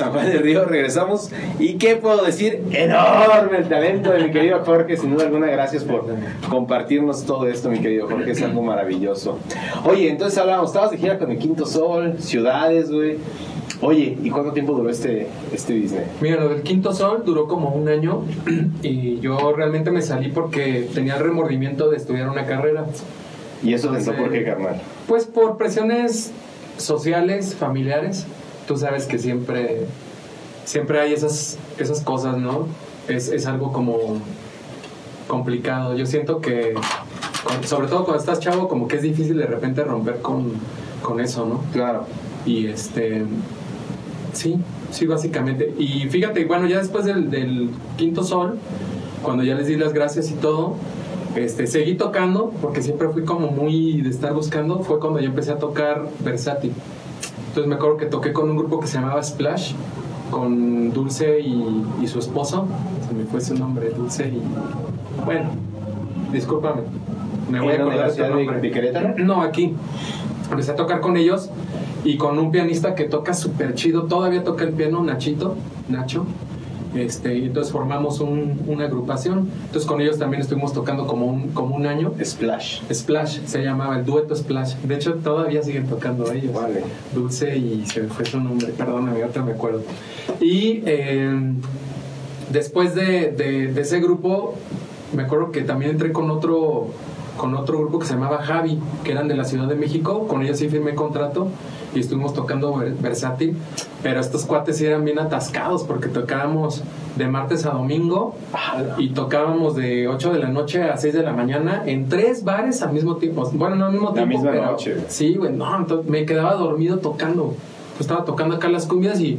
San Juan del Río, regresamos. ¿Y qué puedo decir? Enorme el talento de mi querido Jorge. Sin duda alguna, gracias por compartirnos todo esto, mi querido Jorge. Es algo maravilloso. Oye, entonces hablábamos, estabas de gira con el Quinto Sol, ciudades, güey. Oye, ¿y cuánto tiempo duró este, este Disney? Mira, lo del Quinto Sol duró como un año y yo realmente me salí porque tenía el remordimiento de estudiar una carrera. ¿Y eso pensó por qué, carnal? Pues por presiones sociales, familiares. Tú sabes que siempre, siempre hay esas, esas cosas, ¿no? Es, es algo como complicado. Yo siento que, sobre todo cuando estás chavo, como que es difícil de repente romper con, con eso, ¿no? Claro. Y este. Sí, sí, básicamente. Y fíjate, bueno, ya después del, del quinto sol, cuando ya les di las gracias y todo, este, seguí tocando, porque siempre fui como muy de estar buscando, fue cuando yo empecé a tocar versátil. Entonces me acuerdo que toqué con un grupo que se llamaba Splash, con Dulce y, y su esposo. Se me fue su nombre, Dulce y. Bueno, discúlpame. Me voy a ¿En dónde, acordar de ciudad de- nombre. de Querétaro? No, aquí. Empecé a tocar con ellos y con un pianista que toca súper chido. Todavía toca el piano, Nachito, Nacho. Este, y entonces formamos un- una agrupación. Entonces con ellos también estuvimos tocando como un, como un año. Splash. Splash se llamaba, el dueto Splash. De hecho, todavía siguen tocando ellos. Vale. Dulce y se me fue su nombre, perdóname, ahorita me acuerdo. Y eh, después de, de- de ese grupo, me acuerdo que también entré con otro, con otro grupo que se llamaba Javi, que eran de la Ciudad de México. Con ellos sí firmé contrato y estuvimos tocando ver- versátil. Pero estos cuates sí eran bien atascados porque tocábamos de martes a domingo y tocábamos de 8 de la noche a 6 de la mañana en tres bares al mismo tiempo. Bueno, no al mismo La tiempo. misma pero- noche. Sí, güey, no, entonces me quedaba dormido tocando. Pues estaba tocando acá las cumbias y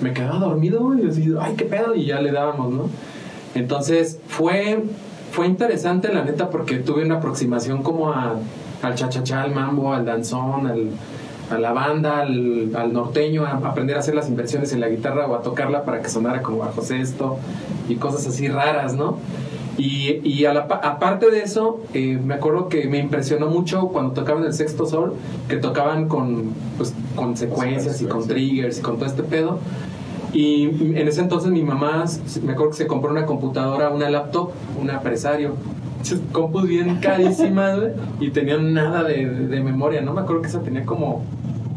me quedaba dormido, y así, ay, qué pedo, y ya le dábamos, ¿no? Entonces fue, fue interesante, la neta, porque tuve una aproximación como a, al chachachá, al mambo, al danzón, al, a la banda, al, al norteño, a aprender a hacer las inversiones en la guitarra o a tocarla para que sonara como bajo sexto y cosas así raras, ¿no? Y, y a la pa- aparte de eso, eh, me acuerdo que me impresionó mucho cuando tocaban el sexto sol, que tocaban con, pues, con secuencias y con triggers y con todo este pedo. Y en ese entonces mi mamá, me acuerdo que se compró una computadora, una laptop, un apresario. Muchas compus bien carísimas, y tenían nada de, de memoria, ¿no? Me acuerdo que esa tenía como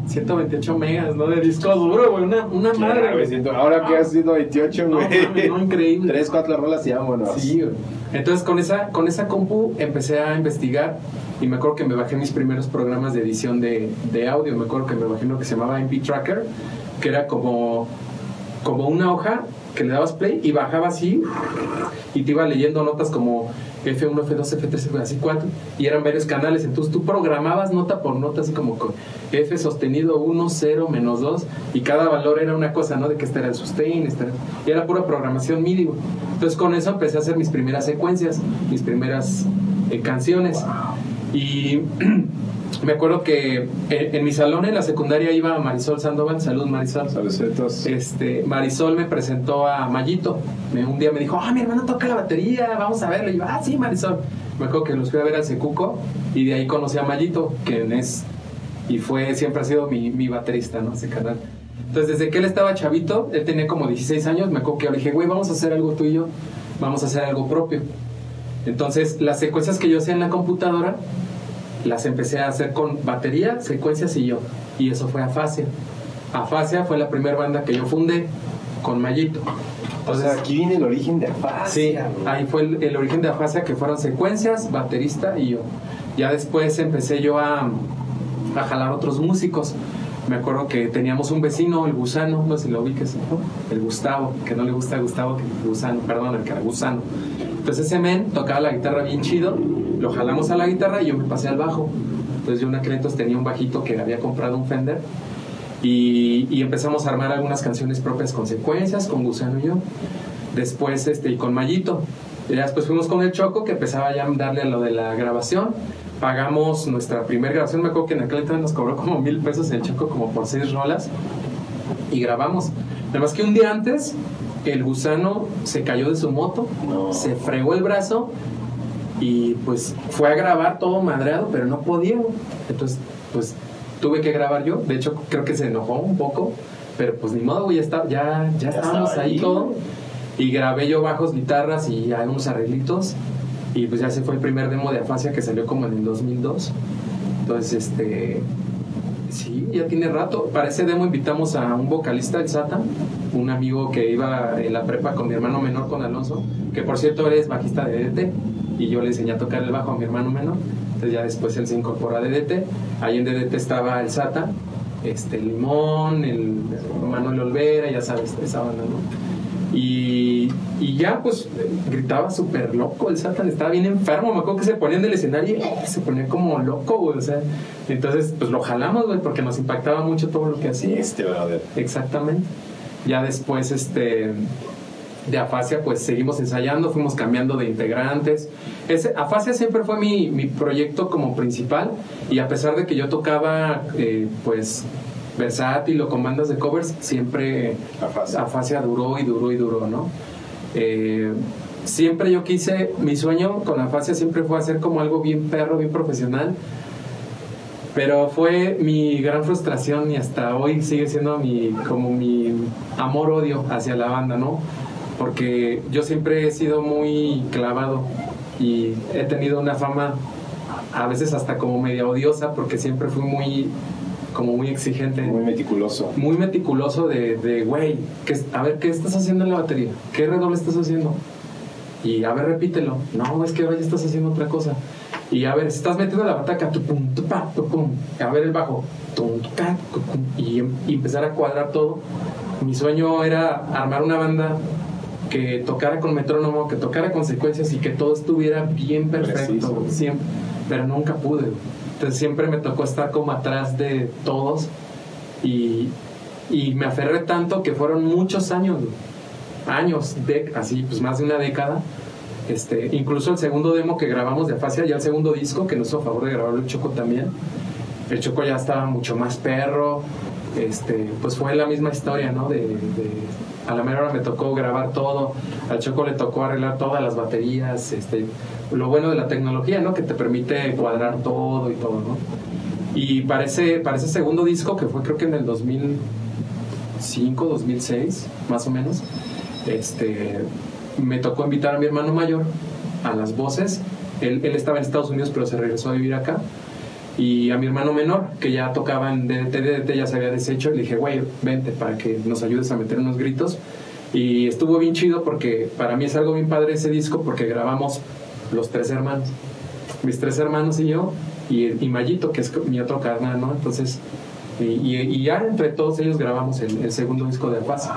128 megas, ¿no? De disco duro, güey. Una, una madre, güey. siento- Ahora que has 128, No, güey. mames, no, increíble. Tres, cuatro rolas y vámonos. Sí, güey. Entonces con esa, con esa compu empecé a investigar y me acuerdo que me bajé mis primeros programas de edición de, de audio. Me acuerdo que me bajé uno que se llamaba MP Tracker, que era como, como una hoja que le dabas play y bajaba así y te iba leyendo notas como F1, F2, F3, así cuatro y eran varios canales. Entonces tú programabas nota por nota, así como con F sostenido 1, 0, menos 2 y cada valor era una cosa, ¿no? De que este era el sustain, este era... y era pura programación MIDI. güey. Entonces con eso empecé a hacer mis primeras secuencias, mis primeras eh, canciones. Y me acuerdo que en, en mi salón en la secundaria iba Marisol Sandoval, salud Marisol. Saludos. Este, Marisol me presentó a Mayito. Me- un día me dijo, ah, mi hermano toca la batería, vamos a verlo. Y yo, ah, sí, Marisol. Me acuerdo que los fui a ver al Secuco y de ahí conocí a Mayito, quien es y fue, siempre ha sido mi, mi baterista, ¿no? Ese canal. Entonces, desde que él estaba chavito, él tenía como 16 años, me acuerdo que yo le dije, güey, vamos a hacer algo tú y yo, vamos a hacer algo propio. Entonces, las secuencias que yo hacía en la computadora, las empecé a hacer con batería, secuencias y yo. Y eso fue Afasia. Afasia fue la primera banda que yo fundé con Mayito. O Entonces, sea, aquí viene el origen de Sí, Afasia. güey. ahí fue el, el origen de Afasia, que fueron secuencias, baterista y yo. Ya después empecé yo a, a jalar otros músicos. Me acuerdo que teníamos un vecino, el Gusano, no sé si lo ubiques, el Gustavo, que no le gusta Gustavo, que Gusano, perdón, el que era Gusano. Entonces ese men tocaba la guitarra bien chido, lo jalamos a la guitarra y yo me pasé al bajo. Entonces yo en aquel entonces tenía un bajito que había comprado un Fender y, y empezamos a armar algunas canciones propias con secuencias, con Gusano y yo. Después, este, y con Mayito. Y después fuimos con el Choco, que empezaba ya a darle a lo de la grabación. Pagamos nuestra primera grabación. Me acuerdo que en aquel entonces nos cobró como mil pesos el Choco, como por seis rolas. Y grabamos. Nada más que un día antes, el gusano se cayó de su moto, No. se fregó el brazo y pues fue a grabar todo madreado, pero no podía. Entonces, pues tuve que grabar yo. De hecho, creo que se enojó un poco, pero pues ni modo, ya, está, ya, ya, Ya estábamos ahí ahí. todo. Y grabé yo bajos, guitarras y algunos arreglitos. Y pues ya se fue el primer demo de Afasia que salió como en el 2002. Entonces, este. Sí, ya tiene rato. Para ese demo invitamos a un vocalista, el Sata, un amigo que iba en la prepa con mi hermano menor, con Alonso, que por cierto es bajista de DT. Y yo le enseñé a tocar el bajo a mi hermano menor. Entonces ya después él se incorpora a DDT. Ahí en DDT estaba el Sata, este Limón, el Manuel Olvera, ya sabes, esa banda, ¿no? Y, y ya, pues, gritaba súper loco el Satan, estaba bien enfermo. Me acuerdo que se ponía en el escenario y se ponía como loco, güey. O sea, entonces, pues lo jalamos, güey, porque nos impactaba mucho todo lo que hacía. Este, brother. Exactamente. Ya después, este, de Afasia, pues seguimos ensayando, fuimos cambiando de integrantes. Ese, Afasia siempre fue mi, mi proyecto como principal y a pesar de que yo tocaba, eh, pues, versátil o con bandas de covers, siempre Afasia. Afasia duró y duró y duró, ¿no? Eh, siempre yo quise, mi sueño con Afasia siempre fue hacer como algo bien perro, bien profesional. Pero fue mi gran frustración y hasta hoy sigue siendo mi, como mi amor-odio hacia la banda, ¿no? Porque yo siempre he sido muy clavado y he tenido una fama a veces hasta como media odiosa porque siempre fui muy, como muy exigente Muy meticuloso. muy meticuloso de, de güey, ¿qué es- a ver, ¿qué estás haciendo en la batería? ¿Qué redoble estás haciendo? Y a ver, repítelo. No, es que ahora ya estás haciendo otra cosa. Y a ver, estás metiendo la bataca, tu pum, tu pa, tu pum. A ver el bajo, tum, tu ca, tu pum. y, y empezar a cuadrar todo. Mi sueño era armar una banda que tocara con metrónomo, que tocara con secuencias y que todo estuviera bien perfecto, Preciso. siempre. Pero nunca pude. Entonces siempre me tocó estar como atrás de todos y, y me aferré tanto que fueron muchos años, años, de, así pues más de una década. Este, incluso el segundo demo que grabamos de Afasia, ya el segundo disco que nos hizo favor de grabarlo el Choco también. El Choco ya estaba mucho más perro. Este, pues fue la misma historia, ¿no? De- a la mera hora me tocó grabar todo, al Choco le tocó arreglar todas las baterías, este, lo bueno de la tecnología, ¿no? Que te permite cuadrar todo y todo, ¿no? Y para ese, segundo disco, que fue creo que en el 2005, 2006, más o menos, este, me tocó invitar a mi hermano mayor a las voces. Él, él estaba en Estados Unidos, pero se regresó a vivir acá. Y a mi hermano menor, que ya tocaba en DDT, DDT ya se había deshecho, le dije, güey, vente para que nos ayudes a meter unos gritos. Y estuvo bien chido porque para mí es algo bien padre ese disco porque grabamos los tres hermanos. Mis tres hermanos y yo, y, y Mayito, que es mi otro carnal, ¿no? Entonces, y, y- y ya entre todos ellos grabamos el, el segundo disco de Paz.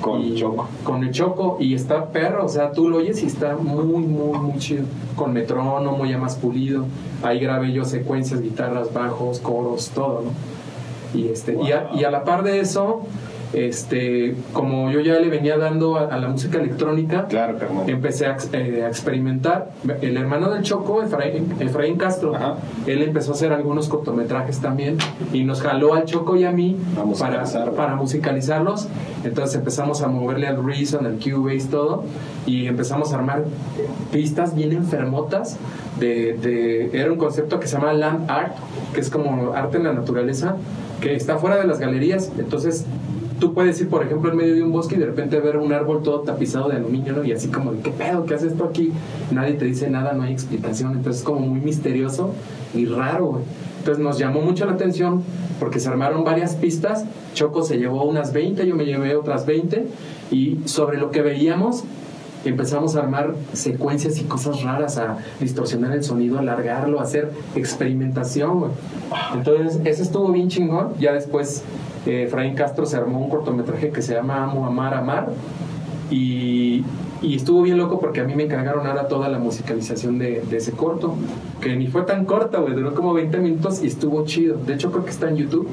Con Y- Choco. Con el Choco, y está perro, o sea, tú lo oyes y está muy, muy, muy chido. Con metrónomo ya más pulido. Ahí grabé yo secuencias, guitarras, bajos, coros, todo, ¿no? Y, este, y, a, y a la par de eso, este, como yo ya le venía dando a, a la música electrónica, Claro, empecé a, eh, a experimentar. El hermano del Choco, Efraín, Efraín Castro, Ajá. él empezó a hacer algunos cortometrajes también y nos jaló al Choco y a mí A para, para musicalizarlos. Entonces empezamos a moverle al Reason, al Cubase, todo y empezamos a armar pistas bien enfermotas. De, de- era un concepto que se llama Land Art, que es como arte en la naturaleza, que está fuera de las galerías. Entonces tú puedes ir, por ejemplo, en medio de un bosque y de repente ver un árbol todo tapizado de aluminio. Y así como, ¿qué pedo? ¿Qué hace esto aquí? Nadie te dice nada, no hay explicación. Entonces es como muy misterioso y raro, güey. Entonces nos llamó mucho la atención porque se armaron varias pistas. Choco se llevó unas 20, yo me llevé otras 20. Y sobre lo que veíamos, empezamos a armar secuencias y cosas raras, a distorsionar el sonido, alargarlo, hacer experimentación. Entonces, ese estuvo bien chingón. Ya después, eh, Efraín Castro se armó un cortometraje que se llama Amo, Amar, Amar. Y, y estuvo bien loco porque a mí me encargaron ahora toda la musicalización de, de ese corto, que ni fue tan corta, güey, duró como 20 minutos y estuvo chido. De hecho, creo que está en YouTube.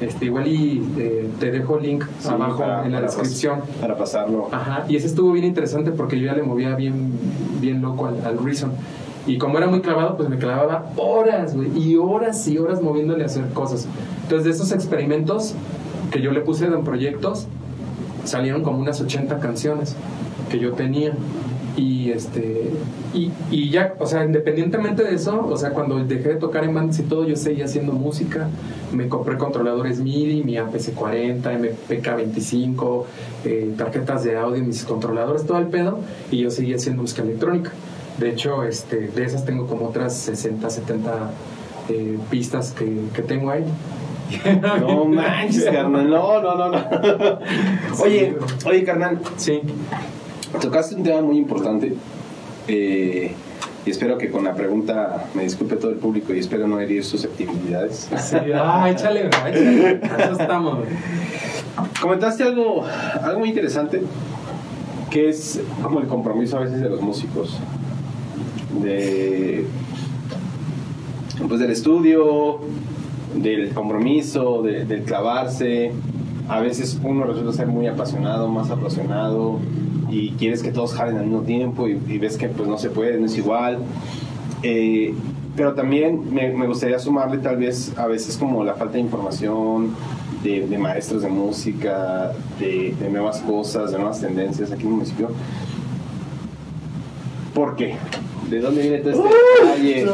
Este, igual y eh, te dejo el link Sí, abajo para- en la para pas- descripción. Para pasarlo. Ajá, y ese estuvo bien interesante porque yo ya le movía bien, bien loco al, al Reason. Y como era muy clavado, pues me clavaba horas, güey, y horas y horas moviéndole a hacer cosas. Entonces, de esos experimentos que yo le puse en proyectos, salieron como unas 80 canciones que yo tenía. Y este y, ya, o sea, independientemente de eso, o sea, cuando dejé de tocar en bandas y todo, yo seguía haciendo música. Me compré controladores MIDI, mi APC40, MPK25, eh, tarjetas de audio, mis controladores, todo el pedo, y yo seguía haciendo música electrónica. De hecho, este, de esas tengo como otras 60, 70 eh, pistas que, que tengo ahí. No manches, carnal. No, no, no, no. Oye, oye, carnal. Sí. Tocaste un tema muy importante. eh, y espero que con la pregunta me disculpe todo el público y espero no herir susceptibilidades. Sí, ah, échale, bro, échale. Eso estamos. Comentaste algo, algo muy interesante que es como el compromiso a veces de los músicos. De, pues del estudio, del compromiso, de- del clavarse. A veces uno resulta ser muy apasionado, más apasionado y quieres que todos jalen al mismo tiempo y, ves que pues no se puede, no es igual. Eh, pero también me, gustaría sumarle tal vez a veces como la falta de información de, de maestros de música, de, de nuevas cosas, de nuevas tendencias aquí en el municipio. ¿Por qué? ¿De dónde viene todo este detalle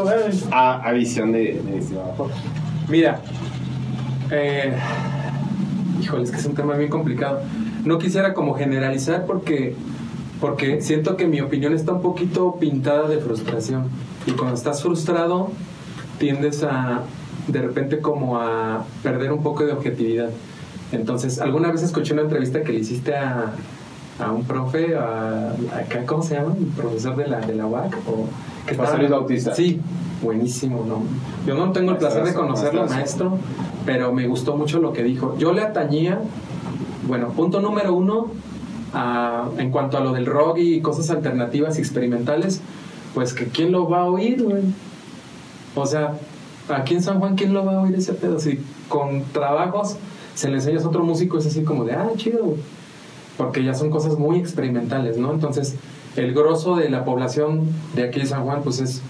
a, a visión de, estimado Jorge? Mira, eh, híjole, es que es un tema bien complicado. No quisiera como generalizar porque, porque siento que mi opinión está un poquito pintada de frustración. Y cuando estás frustrado, tiendes a, de repente, como a perder un poco de objetividad. Entonces, alguna vez escuché una entrevista que le hiciste a, a un profe, a, acá, ¿cómo se llama? El profesor de la, de la UAC. O, que José Luis Bautista. Sí, buenísimo. ¿no? Yo no tengo el placer de conocerlo, maestro, pero me gustó mucho lo que dijo. Yo le atañía, bueno, punto número uno, a- en cuanto a lo del rock y cosas alternativas y experimentales, pues que quién lo va a oír, güey. O sea, aquí en San Juan, ¿quién lo va a oír ese pedo? Si con trabajos se le enseñas a otro músico, es así como de, ah, chido, güey. Porque ya son cosas muy experimentales, ¿no? Entonces, el grosso de la población de aquí de San Juan, pues es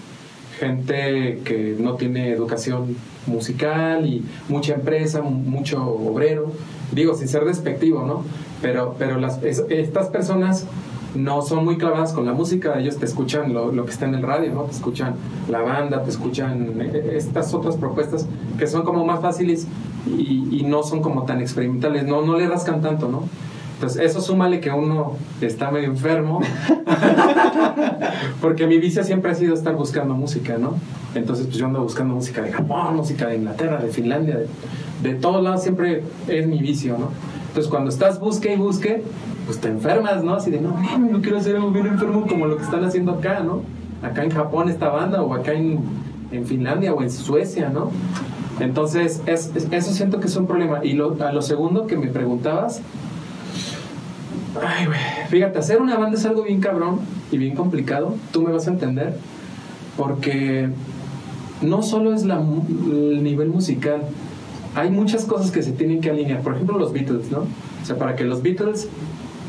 gente que no tiene educación musical y mucha empresa, mu- mucho obrero. Digo, sin ser despectivo, ¿no? Pero, pero las, es- estas personas no son muy clavadas con la música, ellos te escuchan lo, que está en el radio, ¿no? Te escuchan la banda, te escuchan eh, estas otras propuestas que son como más fáciles y, y no son como tan experimentales, no, no le rascan tanto, ¿no? Entonces, eso súmale que uno está medio enfermo, porque mi vicio siempre ha sido estar buscando música, ¿no? Entonces, pues yo ando buscando música de Japón, música de Inglaterra, de Finlandia, de, de todos lados, siempre es mi vicio, ¿no? Entonces, cuando estás busque y busque, pues te enfermas, ¿no? Así de, no, no quiero algo bien enfermo como lo que están haciendo acá, ¿no? Acá en Japón esta banda, o acá en, Finlandia, o en Suecia, ¿no? Entonces, es, es- eso siento que es un problema. Y a lo segundo que me preguntabas, Ay, güey. Fíjate, hacer una banda es algo bien cabrón y bien complicado. Tú me vas a entender. Porque no solo es la el nivel musical. Hay muchas cosas que se tienen que alinear. Por ejemplo, los Beatles, ¿no? O sea, para que los Beatles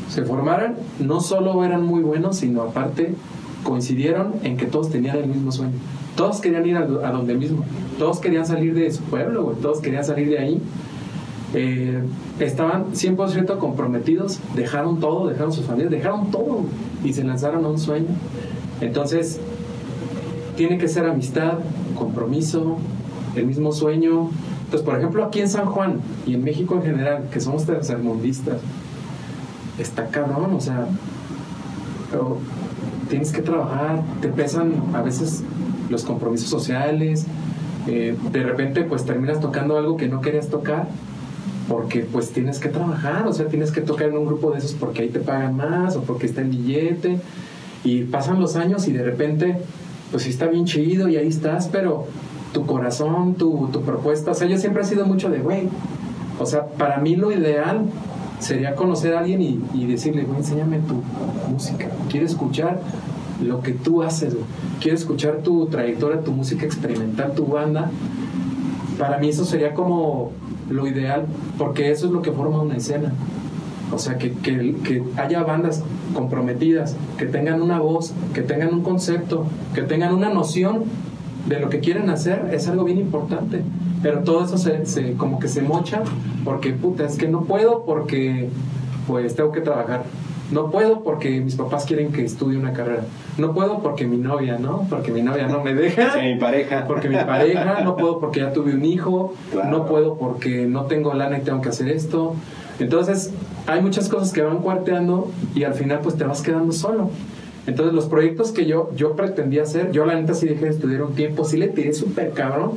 se formaran, no solo eran muy buenos, sino aparte coincidieron en que todos tenían el mismo sueño. Todos querían ir a, a donde mismo. Todos querían salir de su pueblo. Todos querían salir de ahí. Eh, estaban 100% comprometidos, dejaron todo, dejaron sus familias, dejaron todo y se lanzaron a un sueño. Entonces, tiene que ser amistad, compromiso, el mismo sueño. Entonces, por ejemplo, aquí en San Juan y en México en general, que somos tercermundistas, está cabrón, o sea, pero tienes que trabajar, te pesan a veces los compromisos sociales, eh, de repente pues terminas tocando algo que no querías tocar porque pues tienes que trabajar, o sea, tienes que tocar en un grupo de esos porque ahí te pagan más o porque está el billete y pasan los años y de repente pues sí está bien chido y ahí estás, pero tu corazón, tu, tu propuesta, o sea, yo siempre he sido mucho de, güey, o sea, para mí lo ideal sería conocer a alguien y, y decirle, güey, enséñame tu música, quiero escuchar lo que tú haces, güey. quiero escuchar tu trayectoria, tu música experimental, tu banda. Para mí eso sería como lo ideal, porque eso es lo que forma una escena. O sea, que, que, que haya bandas comprometidas, que tengan una voz, que tengan un concepto, que tengan una noción de lo que quieren hacer, es algo bien importante. Pero todo eso se, se- como que se mocha porque, puta, es que no puedo porque pues tengo que trabajar. No puedo porque mis papás quieren que estudie una carrera. No puedo porque mi novia, ¿no? Porque mi novia no me deja. Sí, mi pareja. Porque mi pareja, no puedo porque ya tuve un hijo, Claro. no puedo porque no tengo lana y tengo que hacer esto. Entonces, hay muchas cosas que van cuarteando y al final pues te vas quedando solo. Entonces, los proyectos que yo, yo pretendía hacer, yo la neta sí dejé de estudiar un tiempo, sí le tiré súper cabrón,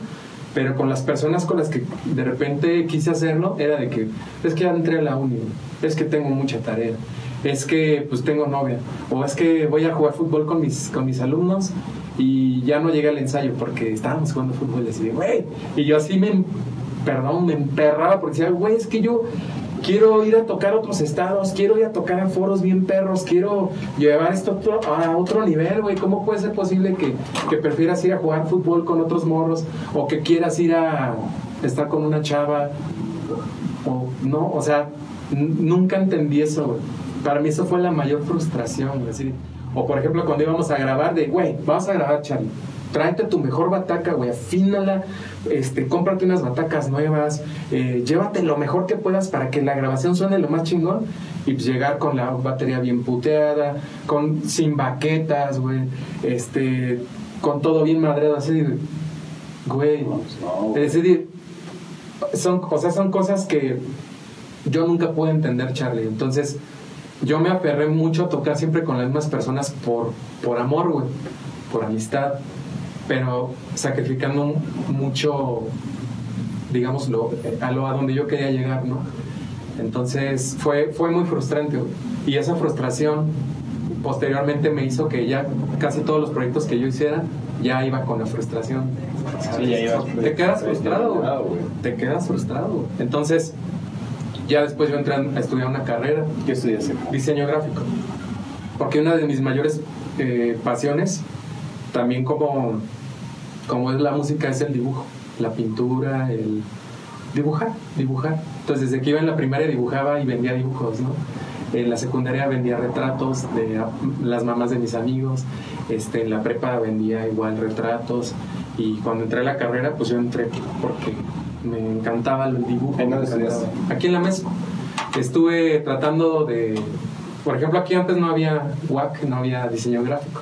pero con las personas con las que de repente quise hacerlo, era de que es que ya entré a la uni, es que tengo mucha tarea, es que pues tengo novia, o es que voy a jugar fútbol con mis, con mis alumnos y ya no llegué al ensayo porque estábamos jugando fútbol y así güey, y yo así me, perdón, me emperraba porque decía, güey, es que yo quiero ir a tocar a otros estados, quiero ir a tocar a foros bien perros, quiero llevar esto a otro- nivel, güey. ¿Cómo puede ser posible que, que prefieras ir a jugar fútbol con otros morros o que quieras ir a estar con una chava? O no, o sea, nunca entendí eso, güey. Para mí eso fue la mayor frustración, así. O por ejemplo, cuando íbamos a grabar, de, güey, vamos a grabar, Charlie. Tráete tu mejor bataca, güey, afínala, este, cómprate unas batacas nuevas, eh, llévate lo mejor que puedas para que la grabación suene lo más chingón y pues llegar con la batería bien puteada, con, sin baquetas, güey, este, con todo bien madreado, así, güey, No, güey. es decir, son, o sea, son cosas que yo nunca pude entender, Charlie. Entonces, yo me aferré mucho a tocar siempre con las mismas personas por, por amor, güey, por amistad, pero sacrificando mu- mucho, digámoslo, a lo a donde yo quería llegar, ¿no? Entonces, fue, fue muy frustrante, güey. Y esa frustración posteriormente me hizo que ya casi todos los proyectos que yo hiciera ya iba con la frustración. Sí, ya Te quedas frustrado, güey. Te quedas frustrado. Entonces, ya después yo entré a estudiar una carrera, ¿Qué estudiaste? diseño gráfico. Porque una de mis mayores eh, pasiones, también como, como es la música, es el dibujo, la pintura, el dibujar, dibujar. Entonces, desde que iba en la primaria dibujaba y vendía dibujos, ¿no? En la secundaria vendía retratos de las mamás de mis amigos. Este, en la prepa vendía igual retratos. Y cuando entré a la carrera, pues yo entré porque me encantaba el dibujo. ¿En dónde me encantaba. estudiaste? Aquí en la mesa. Estuve tratando de. Por ejemplo, aquí antes no había WAC, no había diseño gráfico.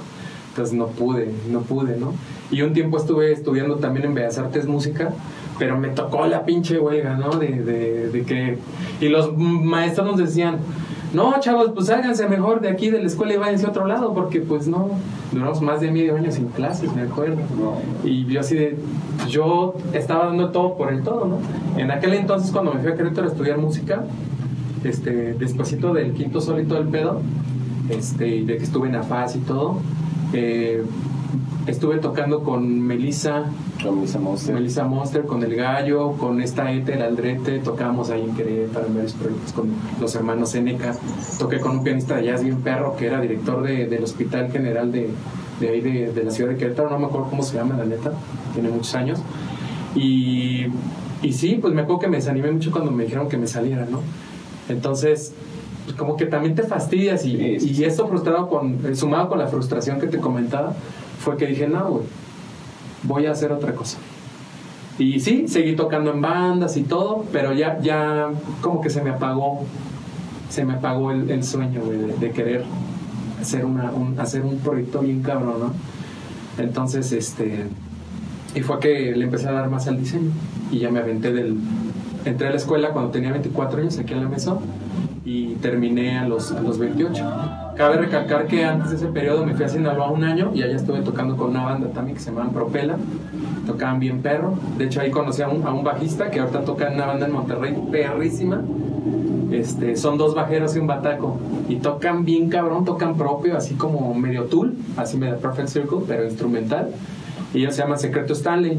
Entonces no pude, no pude, ¿no? Y un tiempo estuve estudiando también en Bellas Artes Música, pero me tocó la pinche huelga, ¿no? De, de, de que... Y los maestros nos decían, no, chavos, pues háganse mejor de aquí de la escuela y váyanse a otro lado, porque pues no, duramos más de medio año sin clases, me acuerdo. Y yo así de, yo estaba dando todo por el todo, ¿no? En aquel entonces cuando me fui a Querétaro a estudiar música, este, despuésito del quinto solito del pedo, este, de que estuve en AFAS y todo, eh, estuve tocando con Melissa, Con Melissa Monster. Melissa Monster, con El Gallo, con esta Eter Aldrete, tocábamos ahí en Querétaro en varios proyectos con los hermanos Seneca, toqué con un pianista de jazz bien perro que era director de- del Hospital General de, de ahí de, de la ciudad de Querétaro, no me acuerdo cómo se llama la neta, tiene muchos años. Y, y sí, pues me acuerdo que me desanimé mucho cuando me dijeron que me saliera, ¿no? Entonces, pues como que también te fastidias y, Sí, sí, y esto frustrado con, eh, sumado con la frustración que te comentaba, fue que dije, no, güey, voy a hacer otra cosa. Y sí, seguí tocando en bandas y todo, pero ya, ya como que se me apagó, se me apagó el, el sueño, güey, de, de querer hacer, un, hacer un proyecto bien cabrón, ¿no? Entonces, este, y fue que le empecé a dar más al diseño y ya me aventé del, entré a la escuela cuando tenía 24 años aquí en la mesa y terminé a los, a los 28. Cabe recalcar que antes de ese periodo me fui a Sinaloa un año y allá estuve tocando con una banda también que se llamaban Propela. Tocaban bien perro. De hecho ahí conocí a un, a un bajista que ahorita toca en una banda en Monterrey perrísima. Este, son dos bajeros y un bataco. Y tocan bien cabrón, tocan propio, así como medio tool, así medio Perfect Circle, pero instrumental. Y ellos se llaman Secreto Stanley.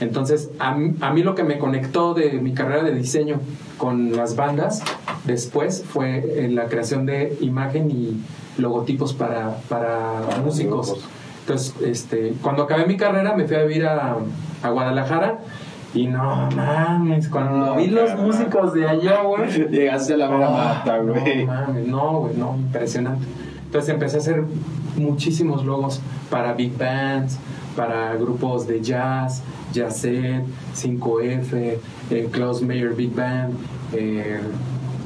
Entonces, a mí, a mí lo que me conectó de mi carrera de diseño con las bandas después fue en la creación de imagen y logotipos para, para Para músicos. Entonces, este, cuando acabé mi carrera me fui a vivir a, a Guadalajara y no mames, cuando No, vi los músicos de allá, güey. Llegaste a la mera mata, güey. No, mames, no, güey, no, impresionante. Entonces empecé a hacer muchísimos logos para big bands, para grupos de jazz, Jazzet, 5F, eh, Klaus Mayer Big Band, eh,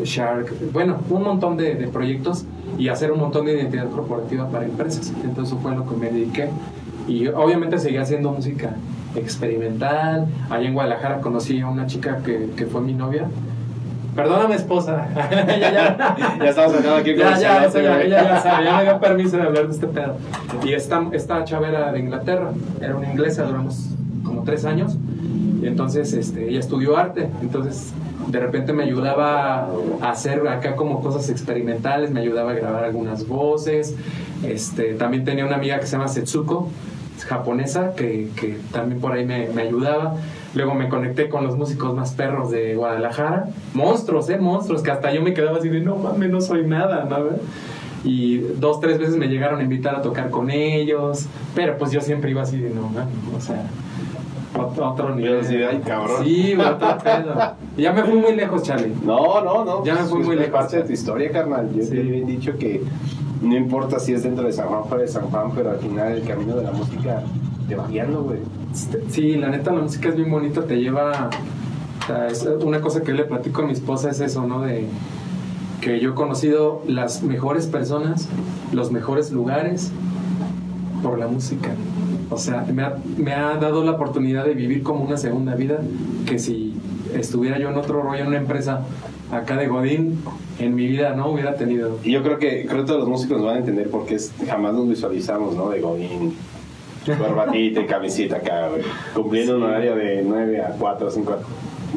Shark, bueno, un montón de, de proyectos y hacer un montón de identidad corporativa para empresas. Entonces eso fue lo que me dediqué. Y obviamente seguí haciendo música experimental. Allá en Guadalajara conocí a una chica que, que fue mi novia. Perdóname, esposa. ya, ya. Ya estamos hablando aquí con Ya, ya, celote, eso ya, güey. ella ya sabe, ya me dio permiso de hablar de este pedo. Y esta, esta chava era de Inglaterra, era una inglesa, duramos como tres años. Y entonces este, ella estudió arte, entonces de repente me ayudaba a hacer acá como cosas experimentales, me ayudaba a grabar algunas voces. Este, también tenía una amiga que se llama Setsuko, japonesa, que, que también por ahí me, me ayudaba. Luego me conecté con los músicos más perros de Guadalajara. Monstruos, ¿eh? Monstruos, que hasta yo me quedaba así de, no mames, no soy nada, ¿no? Y dos, tres veces me llegaron a invitar a tocar con ellos. Pero pues yo siempre iba así de, no mames, o sea, otro, otro nivel. de, "Ay, cabrón". Sí, otro pedo. Ya me fui muy lejos, Charlie. No, no, no. Ya me fui es muy lejos. parte de tu historia, carnal. Yo Sí. te he dicho que no importa si es dentro de San Juan fuera de San Juan, pero al final el camino de la música te va guiando, güey. Sí, la neta, la música es bien bonita, te lleva. una cosa que yo le platico a mi esposa es eso, ¿no? De que yo he conocido las mejores personas, los mejores lugares por la música. O sea, me ha, me ha dado la oportunidad de vivir como una segunda vida que si estuviera yo en otro rollo, en una empresa acá de Godín, en mi vida no hubiera tenido. Y yo creo que creo que todos los músicos nos van a entender porque es, jamás nos visualizamos, ¿no? De Godín, corbatita y camisita acá, güey. Cumpliendo un Sí. horario de 9 a 4 o 5 a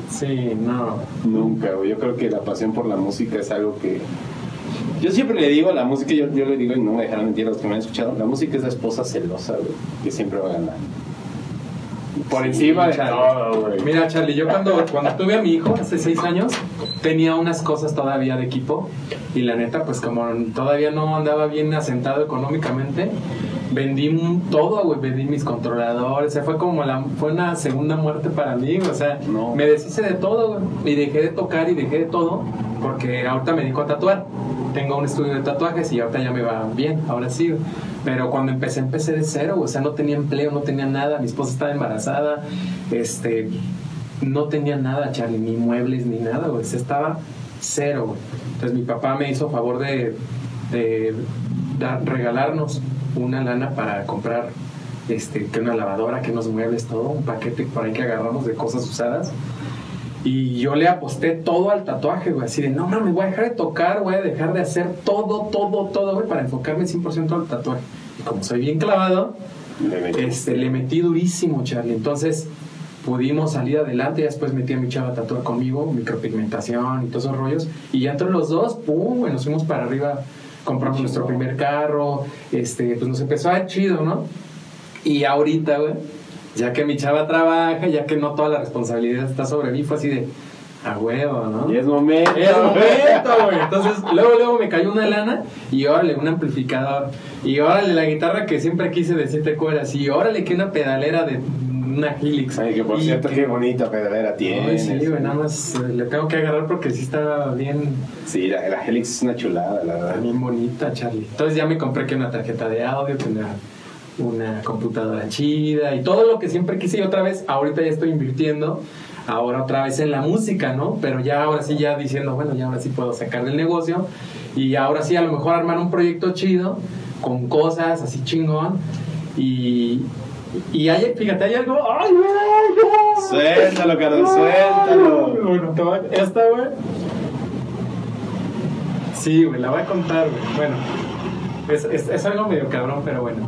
Sí, no. Nunca, güey. Yo creo que la pasión por la música es algo que. Yo siempre le digo a la música, yo, yo le digo y no me dejarán mentir a los que me han escuchado, la música es la esposa celosa, güey, que siempre va a ganar. Por Sí, encima de Charlie. todo, güey. Mira, Charlie, yo cuando, cuando tuve a mi hijo hace seis años, tenía unas cosas todavía de equipo y la neta, pues como todavía no andaba bien asentado económicamente, vendí todo, güey, vendí mis controladores, o sea, fue como la, fue una segunda muerte para mí, o sea, No. me deshice de todo, güey, y dejé de tocar y dejé de todo, porque ahorita me dedico a tatuar, tengo un estudio de tatuajes y ahorita ya me va bien, ahora sí, pero cuando empecé, empecé de cero, o sea, no tenía empleo, no tenía nada, mi esposa estaba embarazada, este, no tenía nada, Charlie, ni muebles, ni nada, güey, estaba cero. Entonces mi papá me hizo favor de, de dar- regalarnos una lana para comprar este, que una lavadora, que unos muebles, todo, un paquete por ahí que agarramos de cosas usadas. Y yo le aposté todo al tatuaje, güey, así de, no mames, voy a dejar de tocar, voy a dejar de hacer todo, todo, todo, güey, para enfocarme 100% al tatuaje. Y como soy bien clavado, Le metí. este, le metí durísimo, Charlie. Entonces pudimos salir adelante. Y después metí a mi chava a tatuar conmigo, micropigmentación y todos esos rollos. Y ya entre los dos, pum, güey, nos fuimos para arriba, compramos nuestro primer carro. Este, pues nos empezó a ir chido, ¿no? Y ahorita, güey, ya que mi chava trabaja, ya que no toda la responsabilidad está sobre mí, fue así de a huevo, ¿no? Y es momento. Es momento, güey. Entonces, luego, luego me cayó una lana y órale, un amplificador. Y órale, la guitarra que siempre quise de siete cuerdas. Y órale, que una pedalera de una Helix. Ay, que por Y cierto, que- qué bonita pedalera Ay, tienes. sí, güey, nada más eh, le tengo que agarrar porque sí está bien, Sí, la, la Helix es una chulada, la verdad. bien bonita, Charlie. Entonces ya me compré que una tarjeta de audio, que una, una computadora chida y todo lo que siempre quise y otra vez, ahorita ya estoy invirtiendo, ahora otra vez en la música, ¿no? Pero ya ahora sí, ya diciendo, bueno, ya ahora sí puedo sacar del negocio y ahora sí a lo mejor armar un proyecto chido con cosas así chingón y... Y hay, fíjate, hay algo. ¡Ay, güey! Suéltalo, Carlos, suéltalo. Bueno, te voy a- esta, güey. Sí, güey, la voy a contar, güey. Bueno, es, es, es algo medio cabrón, pero bueno.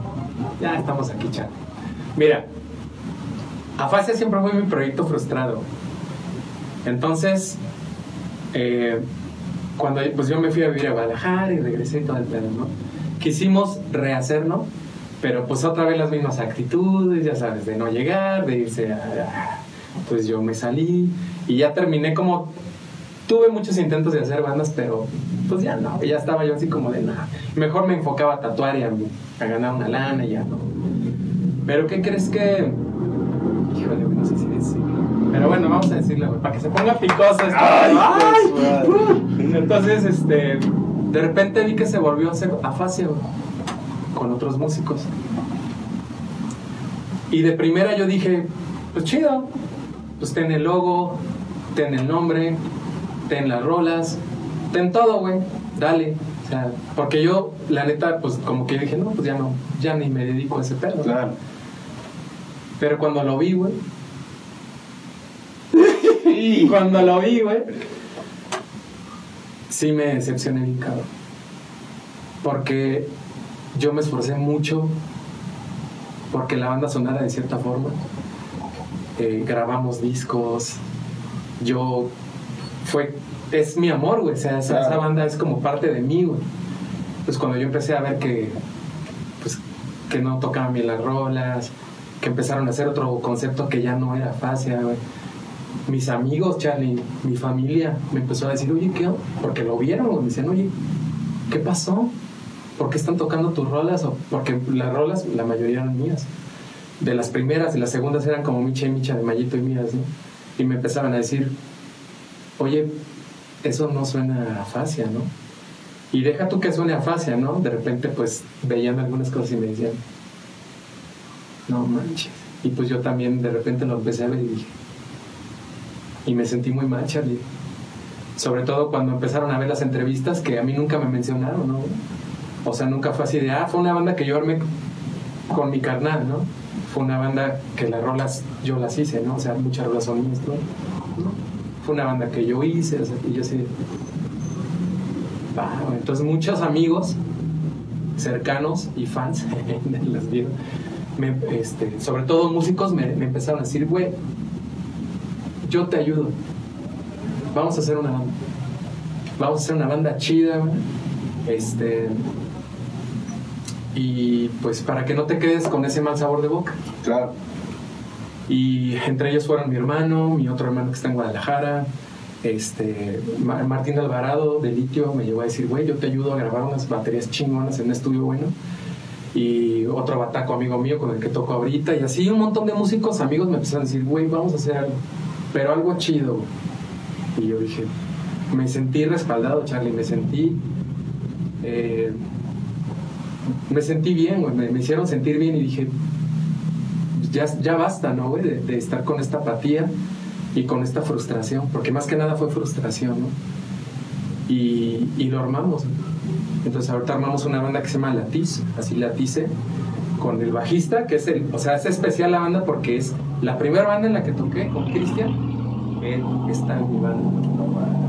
Ya estamos aquí, chat. Mira, Afasia siempre fue mi proyecto frustrado. Entonces, eh, cuando pues yo me fui a vivir a Guadalajara y regresé y todo el pedo, ¿no? Quisimos rehacerlo, pero pues otra vez las mismas actitudes, ya sabes, de no llegar, de irse a- Pues yo me salí y ya terminé como... Tuve muchos intentos de hacer bandas, pero pues ya no, ya estaba yo así como de nada. Mejor me enfocaba a tatuar y a, a ganar una lana y ya no. Pero ¿qué crees que...? Híjole, no sé si decirlo. Pero bueno, vamos a decirlo, güey, para que se ponga picosa esto. Ay, ¡Ay! pues. Entonces, este, de repente vi que se volvió a hacer afasia güey, con otros músicos. Y de primera yo dije, pues chido, pues ten el logo, ten el nombre, ten las rolas, ten todo, güey, dale. O sea, porque yo, la neta, pues como que dije, no, pues ya no, ya ni me dedico a ese pedo. Claro. Pero cuando lo vi, güey. cuando lo vi, güey. Sí me decepcioné bien, cabrón. Porque yo me esforcé mucho porque la banda sonara de cierta forma. Eh, grabamos discos. Yo. Fue. Es mi amor, güey. O sea, esa, esa banda es como parte de mí, güey. Pues cuando yo empecé a ver que. Pues que no tocaban bien las rolas, que empezaron a hacer otro concepto que ya no era fascia, güey. Mis amigos, Charlie, mi familia, me empezó a decir, oye, ¿qué? onda?" Porque lo vieron, güey. me decían, oye, ¿qué pasó? ¿Por qué están tocando tus rolas? O porque las rolas, la mayoría eran mías. De las primeras y las segundas eran como Micha y Micha de Mayito y mías, ¿no? Y me empezaban a decir, oye, eso no suena a fascia, ¿no? Y deja tú que suene a fascia, ¿no? De repente, pues, veían algunas cosas y me decían, no manches. Y pues yo también de repente lo empecé a ver y dije, y me sentí muy mal, Charlie. Sobre todo cuando empezaron a ver las entrevistas que a mí nunca me mencionaron, ¿no? O sea, nunca fue así de, ah, fue una banda que yo armé con mi carnal, ¿no? Fue una banda que las rolas yo las hice, ¿no? O sea, muchas rolas son mías, ¿no? Una banda que yo hice, o sea, y yo así. Entonces muchos amigos cercanos y fans este, sobre todo músicos, me, me empezaron a decir, güey, yo te ayudo. Vamos a hacer una banda. Vamos a hacer una banda chida. Este. Y pues para que no te quedes con ese mal sabor de boca. Claro. Y entre ellos fueron mi hermano, mi otro hermano que está en Guadalajara, este, Ma- Martín Alvarado de Litio me llegó a decir, güey, yo te ayudo a grabar unas baterías chingonas en un estudio bueno. Y otro bataco amigo mío con el que toco ahorita. Y así un montón de músicos amigos me empezaron a decir, güey, vamos a hacer algo. Pero algo chido. güey". Y yo dije, me sentí respaldado, Charlie, me sentí... eh, me sentí bien, me, me hicieron sentir bien y dije, ya, ya basta, ¿no, güey? De, estar con esta apatía y con esta frustración, porque más que nada fue frustración, ¿no? Y, y lo armamos. Entonces ahorita armamos una banda que se llama Latiz, así Latice, con el bajista, que es el, o sea, es especial la banda porque es la primera banda en la que toqué con Cristian, él está en mi banda.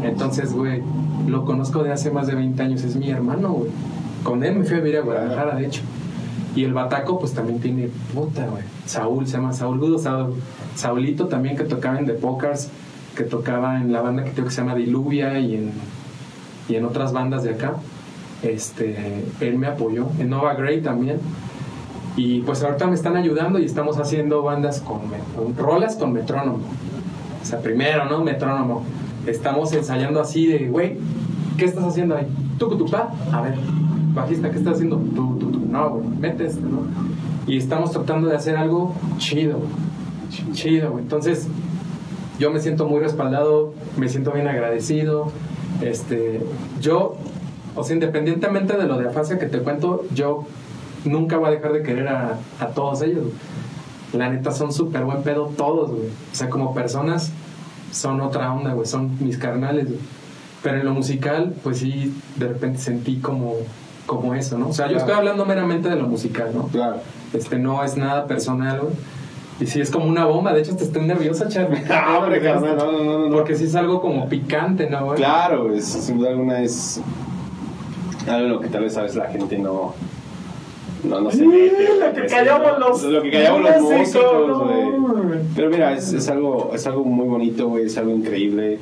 Entonces, güey, lo conozco de hace más de 20 años, es mi hermano, güey. Con él me fui a vivir a Guadalajara, de hecho. Y el Bataco, pues también tiene puta, güey. Saúl, se llama Saúl Gudo, Saúl, Saulito también que tocaba en The Pokers, que tocaba en la banda que tengo que se llama Diluvia y en, y en otras bandas de acá. Este, él me apoyó. En Nova Grey también. Y pues ahorita me están ayudando y estamos haciendo bandas con, con rolas con metrónomo. O sea, primero, ¿no? Metrónomo. Estamos ensayando así de, güey, ¿qué estás haciendo ahí? Tucutupá, a ver, bajista, ¿qué estás haciendo? Tú, tú, tú. No, güey, mete esto, ¿no? Y estamos tratando de hacer algo chido, güey. Ch- Chido, güey. Entonces, yo me siento muy respaldado, me siento bien agradecido. Este, yo, o sea, independientemente de lo de afasia que te cuento, yo nunca voy a dejar de querer a, a todos ellos. güey. La neta son súper buen pedo todos, güey. O sea, como personas son otra onda, güey. Son mis carnales, güey. Pero en lo musical, pues sí, de repente sentí como, como eso, ¿no? O sea, yo estoy hablando meramente de lo musical, ¿no? Claro. Este no es nada personal, güey. Y sí es como una bomba. De hecho, te estoy nerviosa, Charlie. Ah, hombre, carnal, no, no, no, no. Porque sí es algo como picante, ¿no, güey? Claro, es, sin duda alguna es algo que tal vez a veces la gente no, no, no se mete. lo que callamos ¿no? los Lo que callamos los músicos, no, güey. güey. Pero mira, es, es algo, es algo muy bonito, güey, es algo increíble.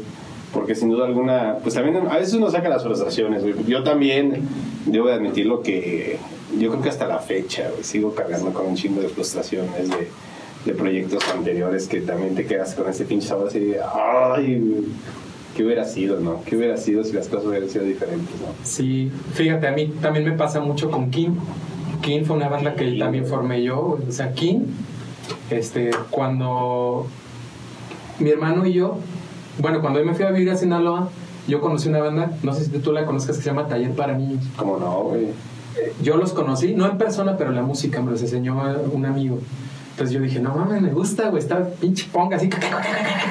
Porque sin duda alguna, pues también a veces uno saca las frustraciones, güey. Yo también debo de admitirlo que yo creo que hasta la fecha, güey, sigo cargando con un chingo de frustraciones de, de proyectos anteriores que también te quedas con ese pinche sabor así de, ay, güey, ¿qué hubiera sido, no? ¿Qué hubiera sido si las cosas hubieran sido diferentes, no? Sí, fíjate, a mí también me pasa mucho con King. King fue una banda que también formé yo. O sea, King, este, cuando mi hermano y yo, bueno, cuando yo me fui a vivir a Sinaloa, yo conocí una banda, no sé si tú la conozcas, que se llama Taller para Niños. ¿Cómo no, güey? Yo los conocí, no en persona, pero la música me los enseñó un amigo. Entonces yo dije, no mames, me gusta, güey, está pinche ponga así.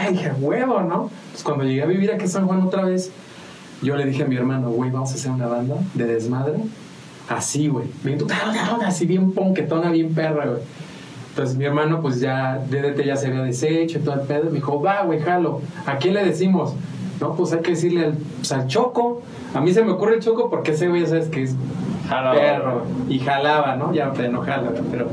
Y dije, huevo, ¿no? Pues cuando llegué a vivir aquí a San Juan otra vez, yo le dije a mi hermano, güey, vamos a hacer una banda de desmadre. Así, güey. Bien, así bien ponquetona, bien perra, güey. Entonces mi hermano, pues ya, DDT ya se había deshecho y todo el pedo. Me dijo, va, güey, jalo. ¿A quién le decimos? No, pues hay que decirle al, pues, al Choco. A mí se me ocurre el Choco porque ese güey, ya sabes que es Jalaba. perro. Y jalaba, ¿no? Ya no jala, pero...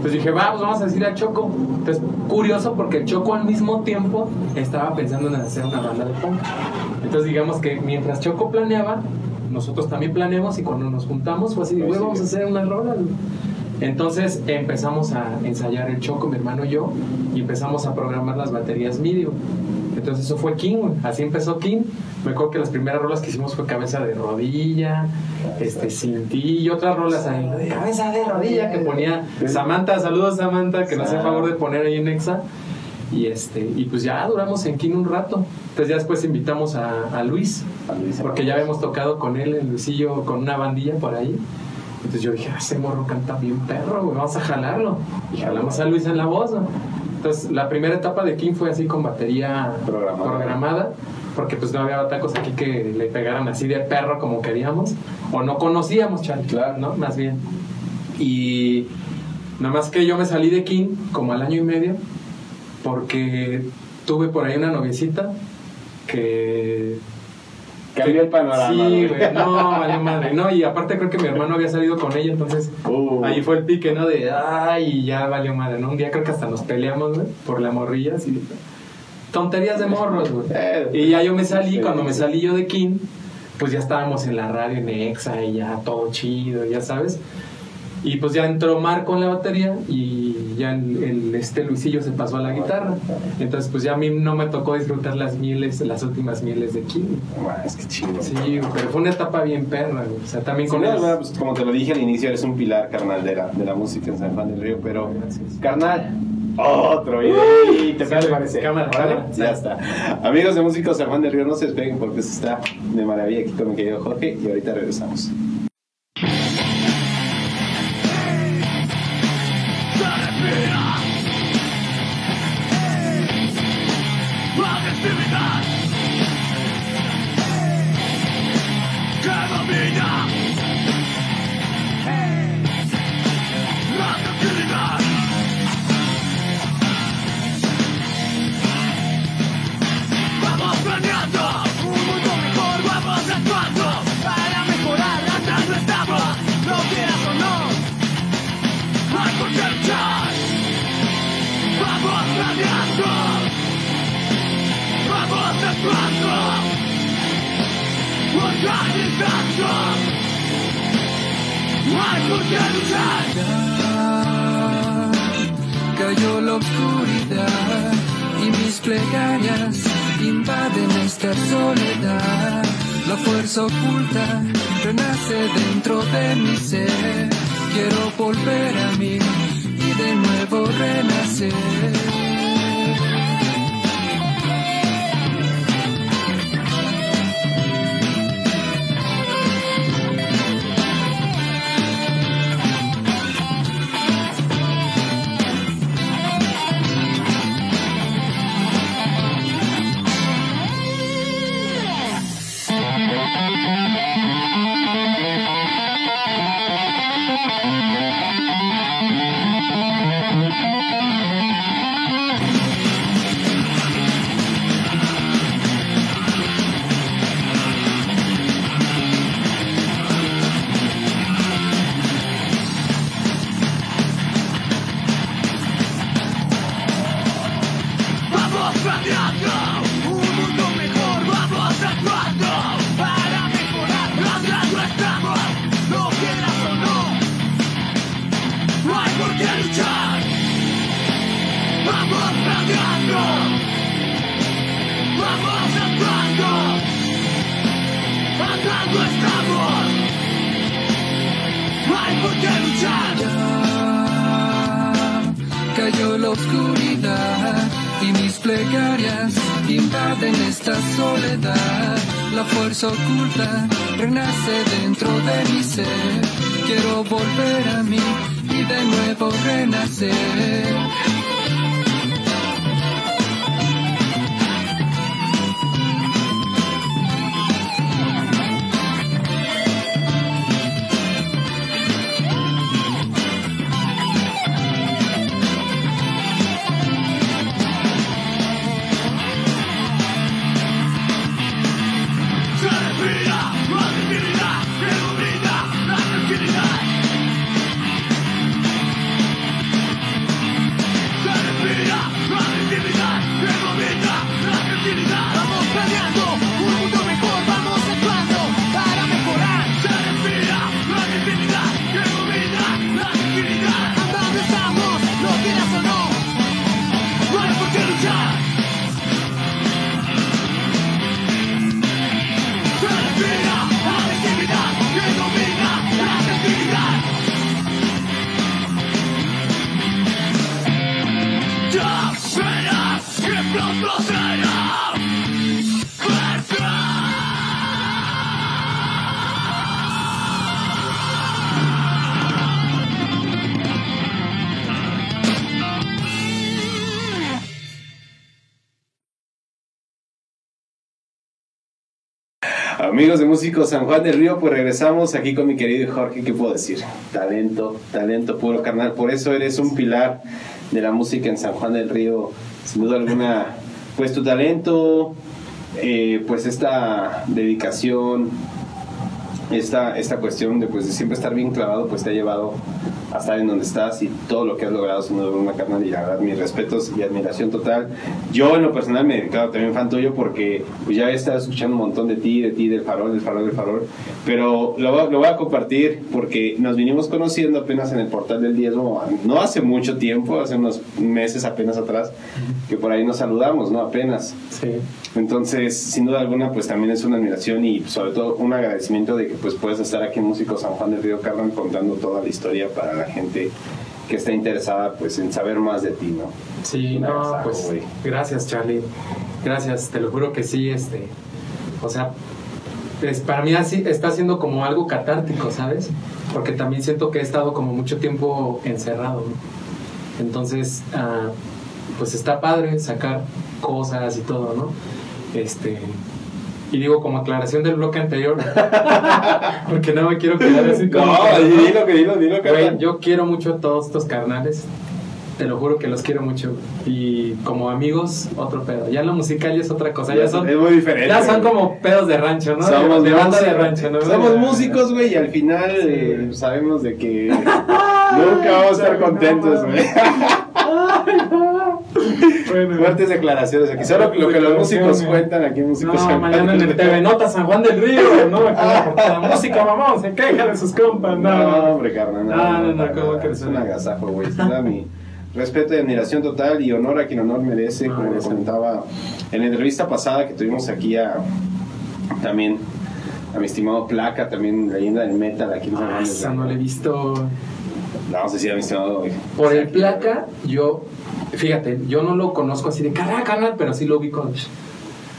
Pues dije, vamos, vamos a decir al Choco. Entonces, curioso porque el Choco al mismo tiempo estaba pensando en hacer una banda de punk. Entonces, digamos que mientras Choco planeaba, nosotros también planeamos y cuando nos juntamos fue así, Pues güey, vamos a hacer una rola. Güey". Entonces empezamos a ensayar el Choco, mi hermano y yo, y empezamos a programar las baterías MIDI. Entonces eso fue King, así empezó King. Me acuerdo que las primeras rolas que hicimos fue Cabeza de Rodilla, este, Sin Ti y otras rolas ahí, de Cabeza de Rodilla que ponía Samantha, saludos Samantha, que nos hace favor de poner ahí en Exa. Y, este, y pues ya duramos en King un rato. Entonces ya después invitamos a, a Luis, A Luis, porque ya habíamos tocado con él, el Luisillo, con una bandilla por ahí. Entonces yo dije, "Ah, ese morro canta bien perro, güey, vamos a jalarlo. Y jalamos a Luis en la voz. ¿no? Entonces la primera etapa de King fue así con batería Programada. programada, porque pues no había batacos aquí que le pegaran así de perro como queríamos, o no conocíamos, Charlie, Claro. ¿no? Más bien. Y nada más que yo me salí de King como al año y medio, porque tuve por ahí una noviecita que Cambió el panorama. Sí, güey, no, vale madre. No, y aparte creo que mi hermano había salido con ella, entonces Uh. ahí fue el pique, ¿no? De, ay, ya valió madre, ¿no? Un día creo que hasta nos peleamos, güey, por la morrilla, así. Tonterías de morros, güey. Eh, Y ya yo me salí, cuando me salí yo de King, pues ya estábamos en la radio, en Exa, y ya todo chido, ya sabes. Y pues ya entró Marco en la batería y ya el, el- este Luisillo se pasó a la guitarra. Entonces pues ya a mí no me tocó disfrutar las mieles, las últimas mieles de King. Es que chingo. Sí, pero fue una etapa bien perra, güey. O sea, también Sin con él. alguna, pues, como te lo dije al inicio, eres un pilar, carnal, de la, de la música en San Juan del Río, pero, carnal, otro ¿qué Sale, te parece? cámara, ¿Vale? cámara, Ya está. Amigos de Músicos San Juan del Río, no se despeguen porque eso está de maravilla aquí con mi querido Jorge y ahorita regresamos. Oculta renace Amigos de Músicos San Juan del Río, pues regresamos aquí con mi querido Jorge, ¿qué puedo decir? Talento, talento puro, carnal. Por eso eres un pilar de la música en San Juan del Río, sin duda alguna. Pues tu talento, eh, pues esta dedicación, esta, esta cuestión de, pues, de siempre estar bien clavado, pues te ha llevado a estar en donde estás y todo lo que has logrado, sin duda alguna, carnal. Y la verdad, mis respetos y admiración total. Yo, en lo personal, me he también fan tuyo porque pues, ya he estado escuchando un montón de ti, de ti, del farol, del farol, del farol. Pero lo, voy- lo voy a compartir porque nos vinimos conociendo apenas en el portal del diezmo, no hace mucho tiempo, hace unos meses apenas atrás, que por ahí nos saludamos, ¿no? Apenas. Sí. Entonces, sin duda alguna, pues también es una admiración y sobre todo un agradecimiento de que pues puedes estar aquí en Músico San Juan del Río Carmen contando toda la historia para la gente que está interesada pues en saber más de ti, ¿no? Sí, no, agasajo, pues gracias Charlie, gracias, te lo juro que sí, este, o sea, es, para mí así está siendo como algo catártico, ¿sabes? Porque también siento que he estado como mucho tiempo encerrado, ¿no? Entonces, ah, pues está padre sacar cosas y todo, ¿no? Este, y digo como aclaración del bloque anterior, porque no me quiero quedar así como... que- dilo, que dilo, dilo, Güey, yo quiero mucho a todos estos carnales. Te lo juro que los quiero mucho. Y como amigos, otro pedo. Ya en lo musical ya es otra cosa. Ya son, es muy diferente. ya son como pedos de rancho, ¿no? Somos, de, banda de rancho, ¿no? somos músicos, güey, y al final Sí. eh, sabemos de que nunca vamos a estar contentos, güey. Bueno, Fuertes declaraciones aquí. Solo lo que los músicos cuentan aquí Músicos No, mañana en el. TV Nota San Juan del Río, ¿no? La música, mamón, se queja de sus compas, no. No, no. hombre, carnal. No, No, no, no, ¿cómo crees? Es un agasajo, güey. Da mi respeto y admiración total y honor a quien honor merece, Ah, como les comentaba en la entrevista pasada que tuvimos aquí a también a mi estimado Placa, también leyenda del metal aquí en San Juan Ah, no la he visto. Vamos a decir a mi estimado. Por el placa, yo, fíjate, yo no lo conozco así de cada canal, pero sí lo ubico.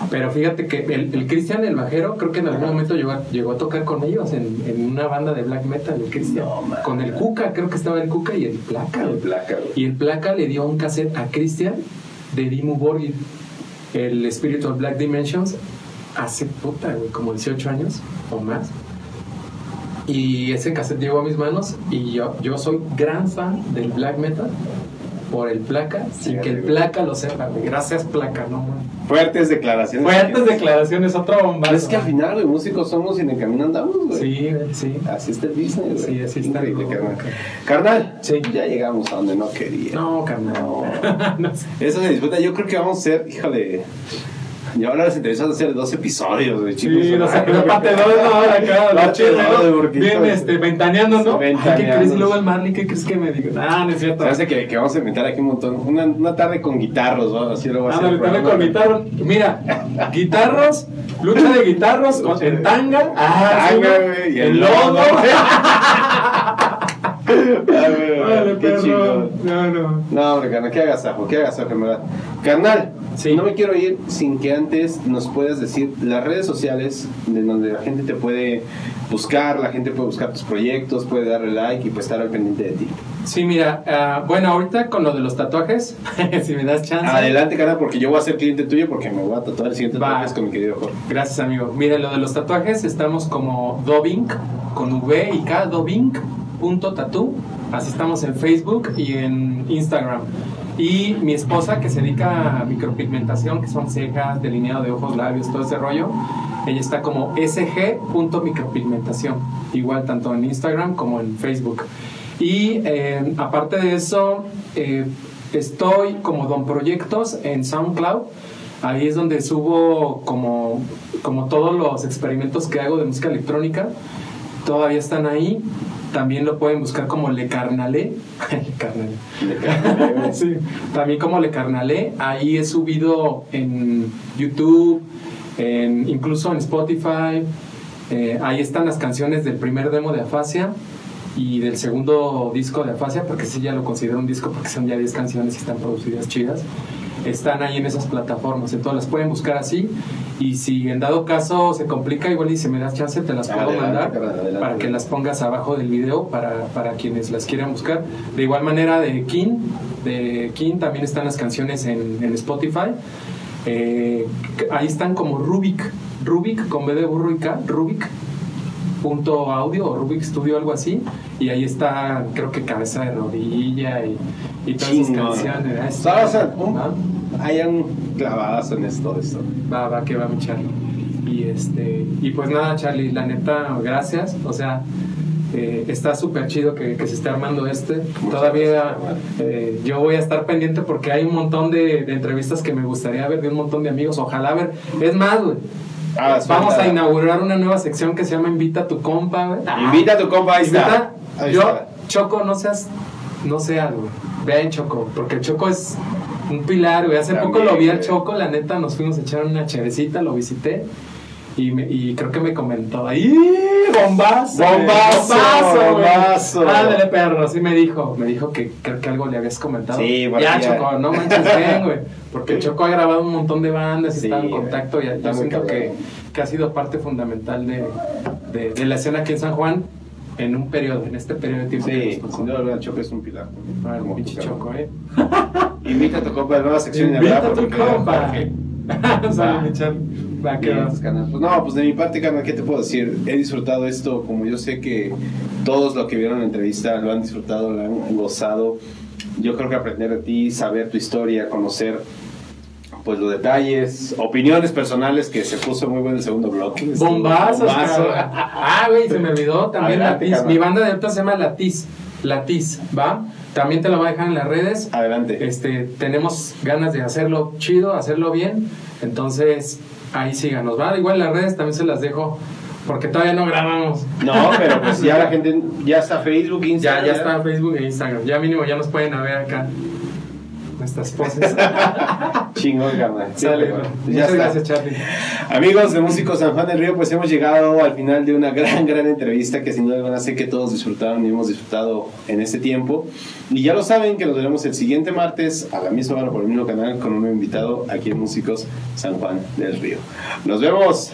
Pero fíjate que el, el Cristian, el bajero, creo que en algún momento llegó a, llegó a tocar con ellos en, en una banda de black metal, el Cristian. No, con el Cuca, creo que estaba el Cuca y el placa. El. Placa. Y el placa le dio un cassette a Cristian de Dimmu Borgir, el Spirit of Black Dimensions, hace puta, güey, como 18 años o más. Y ese cassette llegó a mis manos y yo, yo soy gran fan del black metal por el placa, sin Sí, que el güey. placa lo sepa. güey. Gracias, placa, no man. Fuertes declaraciones. Fuertes declaraciones, otro bombazo. Es que al final, güey, músicos somos y en el camino andamos, güey. Sí, güey, sí. Así está el business, güey. Sí, así está. Increíble, carnal. Carnal, Sí. ya llegamos a donde no quería. No, carnal. No. No sé. Eso se disputa. Yo creo que vamos a hacer, híjole. Y ahora les interesa hacer dos episodios, güey, chicos. Sí, no sé, no parte dos, no, ahora acá, Parte lo chido, dos, ¿no? porque Bien, este, ventaneando, ¿no? Ay, ¿Qué Ventaneando. crees? Luego el Marley, ¿qué crees que me diga? Ah, no es cierto. Se hace que, que vamos a inventar aquí un montón. Una, una tarde con guitarros, ¿no? Así lo voy a Ah, hacer. también programa. con guitarros. Mira, guitarros, lucha de guitarros en tanga. Ah, Tanga, güey, y el el lodo. Ah, Vale, perro. No, no. No, hombre, carnal, qué agasajo, qué agasajo, en verdad. Carnal, Sí. no me quiero ir sin que antes nos puedas decir las redes sociales de donde la gente te puede buscar, la gente puede buscar tus proyectos, puede darle like y pues estar al pendiente de ti. Sí, mira, ah, bueno, ahorita con lo de los tatuajes, si me das chance. Adelante, carnal, porque yo voy a ser cliente tuyo porque me voy a tatuar el siguiente Va. tatuaje con mi querido Jorge. Gracias, amigo. Miren, lo de los tatuajes, estamos como Dobink, con V y K, Dobink.tattoo. Así estamos en Facebook y en Instagram. Y mi esposa, que se dedica a micropigmentación, que son cejas, delineado de ojos, labios, todo ese rollo, ella está como sg.micropigmentación. Igual tanto en Instagram como en Facebook. Y eh, aparte de eso, eh, estoy como Don Proyectos en SoundCloud. Ahí es donde subo como, como todos los experimentos que hago de música electrónica. Todavía están ahí. También lo pueden buscar como Le Carnalé. Le Carnalé. Sí, también como Le Carnalé. Ahí he subido en YouTube, en, incluso en Spotify. Eh, ahí están las canciones del primer demo de Afasia y del segundo disco de Afasia, porque sí ya lo considero un disco porque son ya 10 canciones y están producidas chidas. Están ahí en esas plataformas, entonces las pueden buscar así. Y si en dado caso se complica, igual y si me das chance, te las puedo Adelante, mandar adelante. para que las pongas abajo del video para, para quienes las quieran buscar. De igual manera, de King, de King también están las canciones en, en Spotify. Eh, ahí están como Rubik, Rubik con B de burro y K, Rubik punto audio o Rubik Studio algo así y ahí está creo que cabeza de rodilla y, y todas esas canciones ¿eh? O sea, o sea, un- ¿Ah? hayan clavadas en esto, esto. va va que va mi Charlie. Y este y pues nada Charlie la neta gracias. O sea eh, está súper chido que, que se esté armando este. Todavía eh, yo voy a estar pendiente porque hay un montón de, de entrevistas que me gustaría ver de un montón de amigos. Ojalá ver es más güey Ah, Vamos suelta. a inaugurar una nueva sección que se llama Invita a tu compa, güey. Invita a tu compa, ahí está. Invita- Ahí yo. Choco, no seas, no seas, güey. Vean Choco, porque Choco es un pilar, güey. Hace También, poco lo vi al. Choco, la neta, nos fuimos a echar una chevecita, lo visité. Y, me- y creo que me comentó, ¡ay, bombazo! güey, Bombazo, güey! bombazo. Ándale, perro, sí me dijo. Me dijo que creo que algo le habías comentado. Sí, ya, porque ya- Choco, no manches bien, güey. Porque Choco ha grabado un montón de bandas y Sí, está en güey. contacto. Y yo siento que, cabrón. que ha sido parte fundamental de, de, de la escena aquí en San Juan en un periodo, en este periodo de tiempo. Sí, sin duda, el Choco es un pilar. Ah, pinche Choco, eh. Invita a tu compa la nueva sección Invita a ¿verdad? tu Porque- compa. Sale mi. Va, que. Pues no, pues de mi parte, carnal, ¿qué te puedo decir? He disfrutado esto, como yo sé que todos los que vieron la entrevista lo han disfrutado, lo han gozado. Yo creo que aprender de ti, saber tu historia, conocer pues los detalles, opiniones personales que se puso muy bueno el segundo bloque. Bombazos, Bombazo. Ah, güey, se me olvidó también Latiz. Mi banda de ahorita se llama Latiz. Latiz, ¿va? También te la voy a dejar en las redes. Adelante. Este, tenemos ganas de hacerlo chido, hacerlo bien. Entonces, ahí síganos. ¿va? Igual las redes también se las dejo. Porque todavía no grabamos. No, pero pues ya la gente, ya está Facebook, Ya, Instagram. ya está Facebook e Instagram. Ya mínimo ya nos pueden ver acá. Nuestras poses. Chingón, carnal. Sale, ya Muchas está. gracias, Charlie. Amigos de Músicos San Juan del Río, pues hemos llegado al final de una gran, gran entrevista que sin duda alguna sé que todos disfrutaron y hemos disfrutado en este tiempo. Y ya lo saben que nos veremos el siguiente martes a la misma hora por el mismo canal con un nuevo invitado aquí en Músicos San Juan del Río. Nos vemos.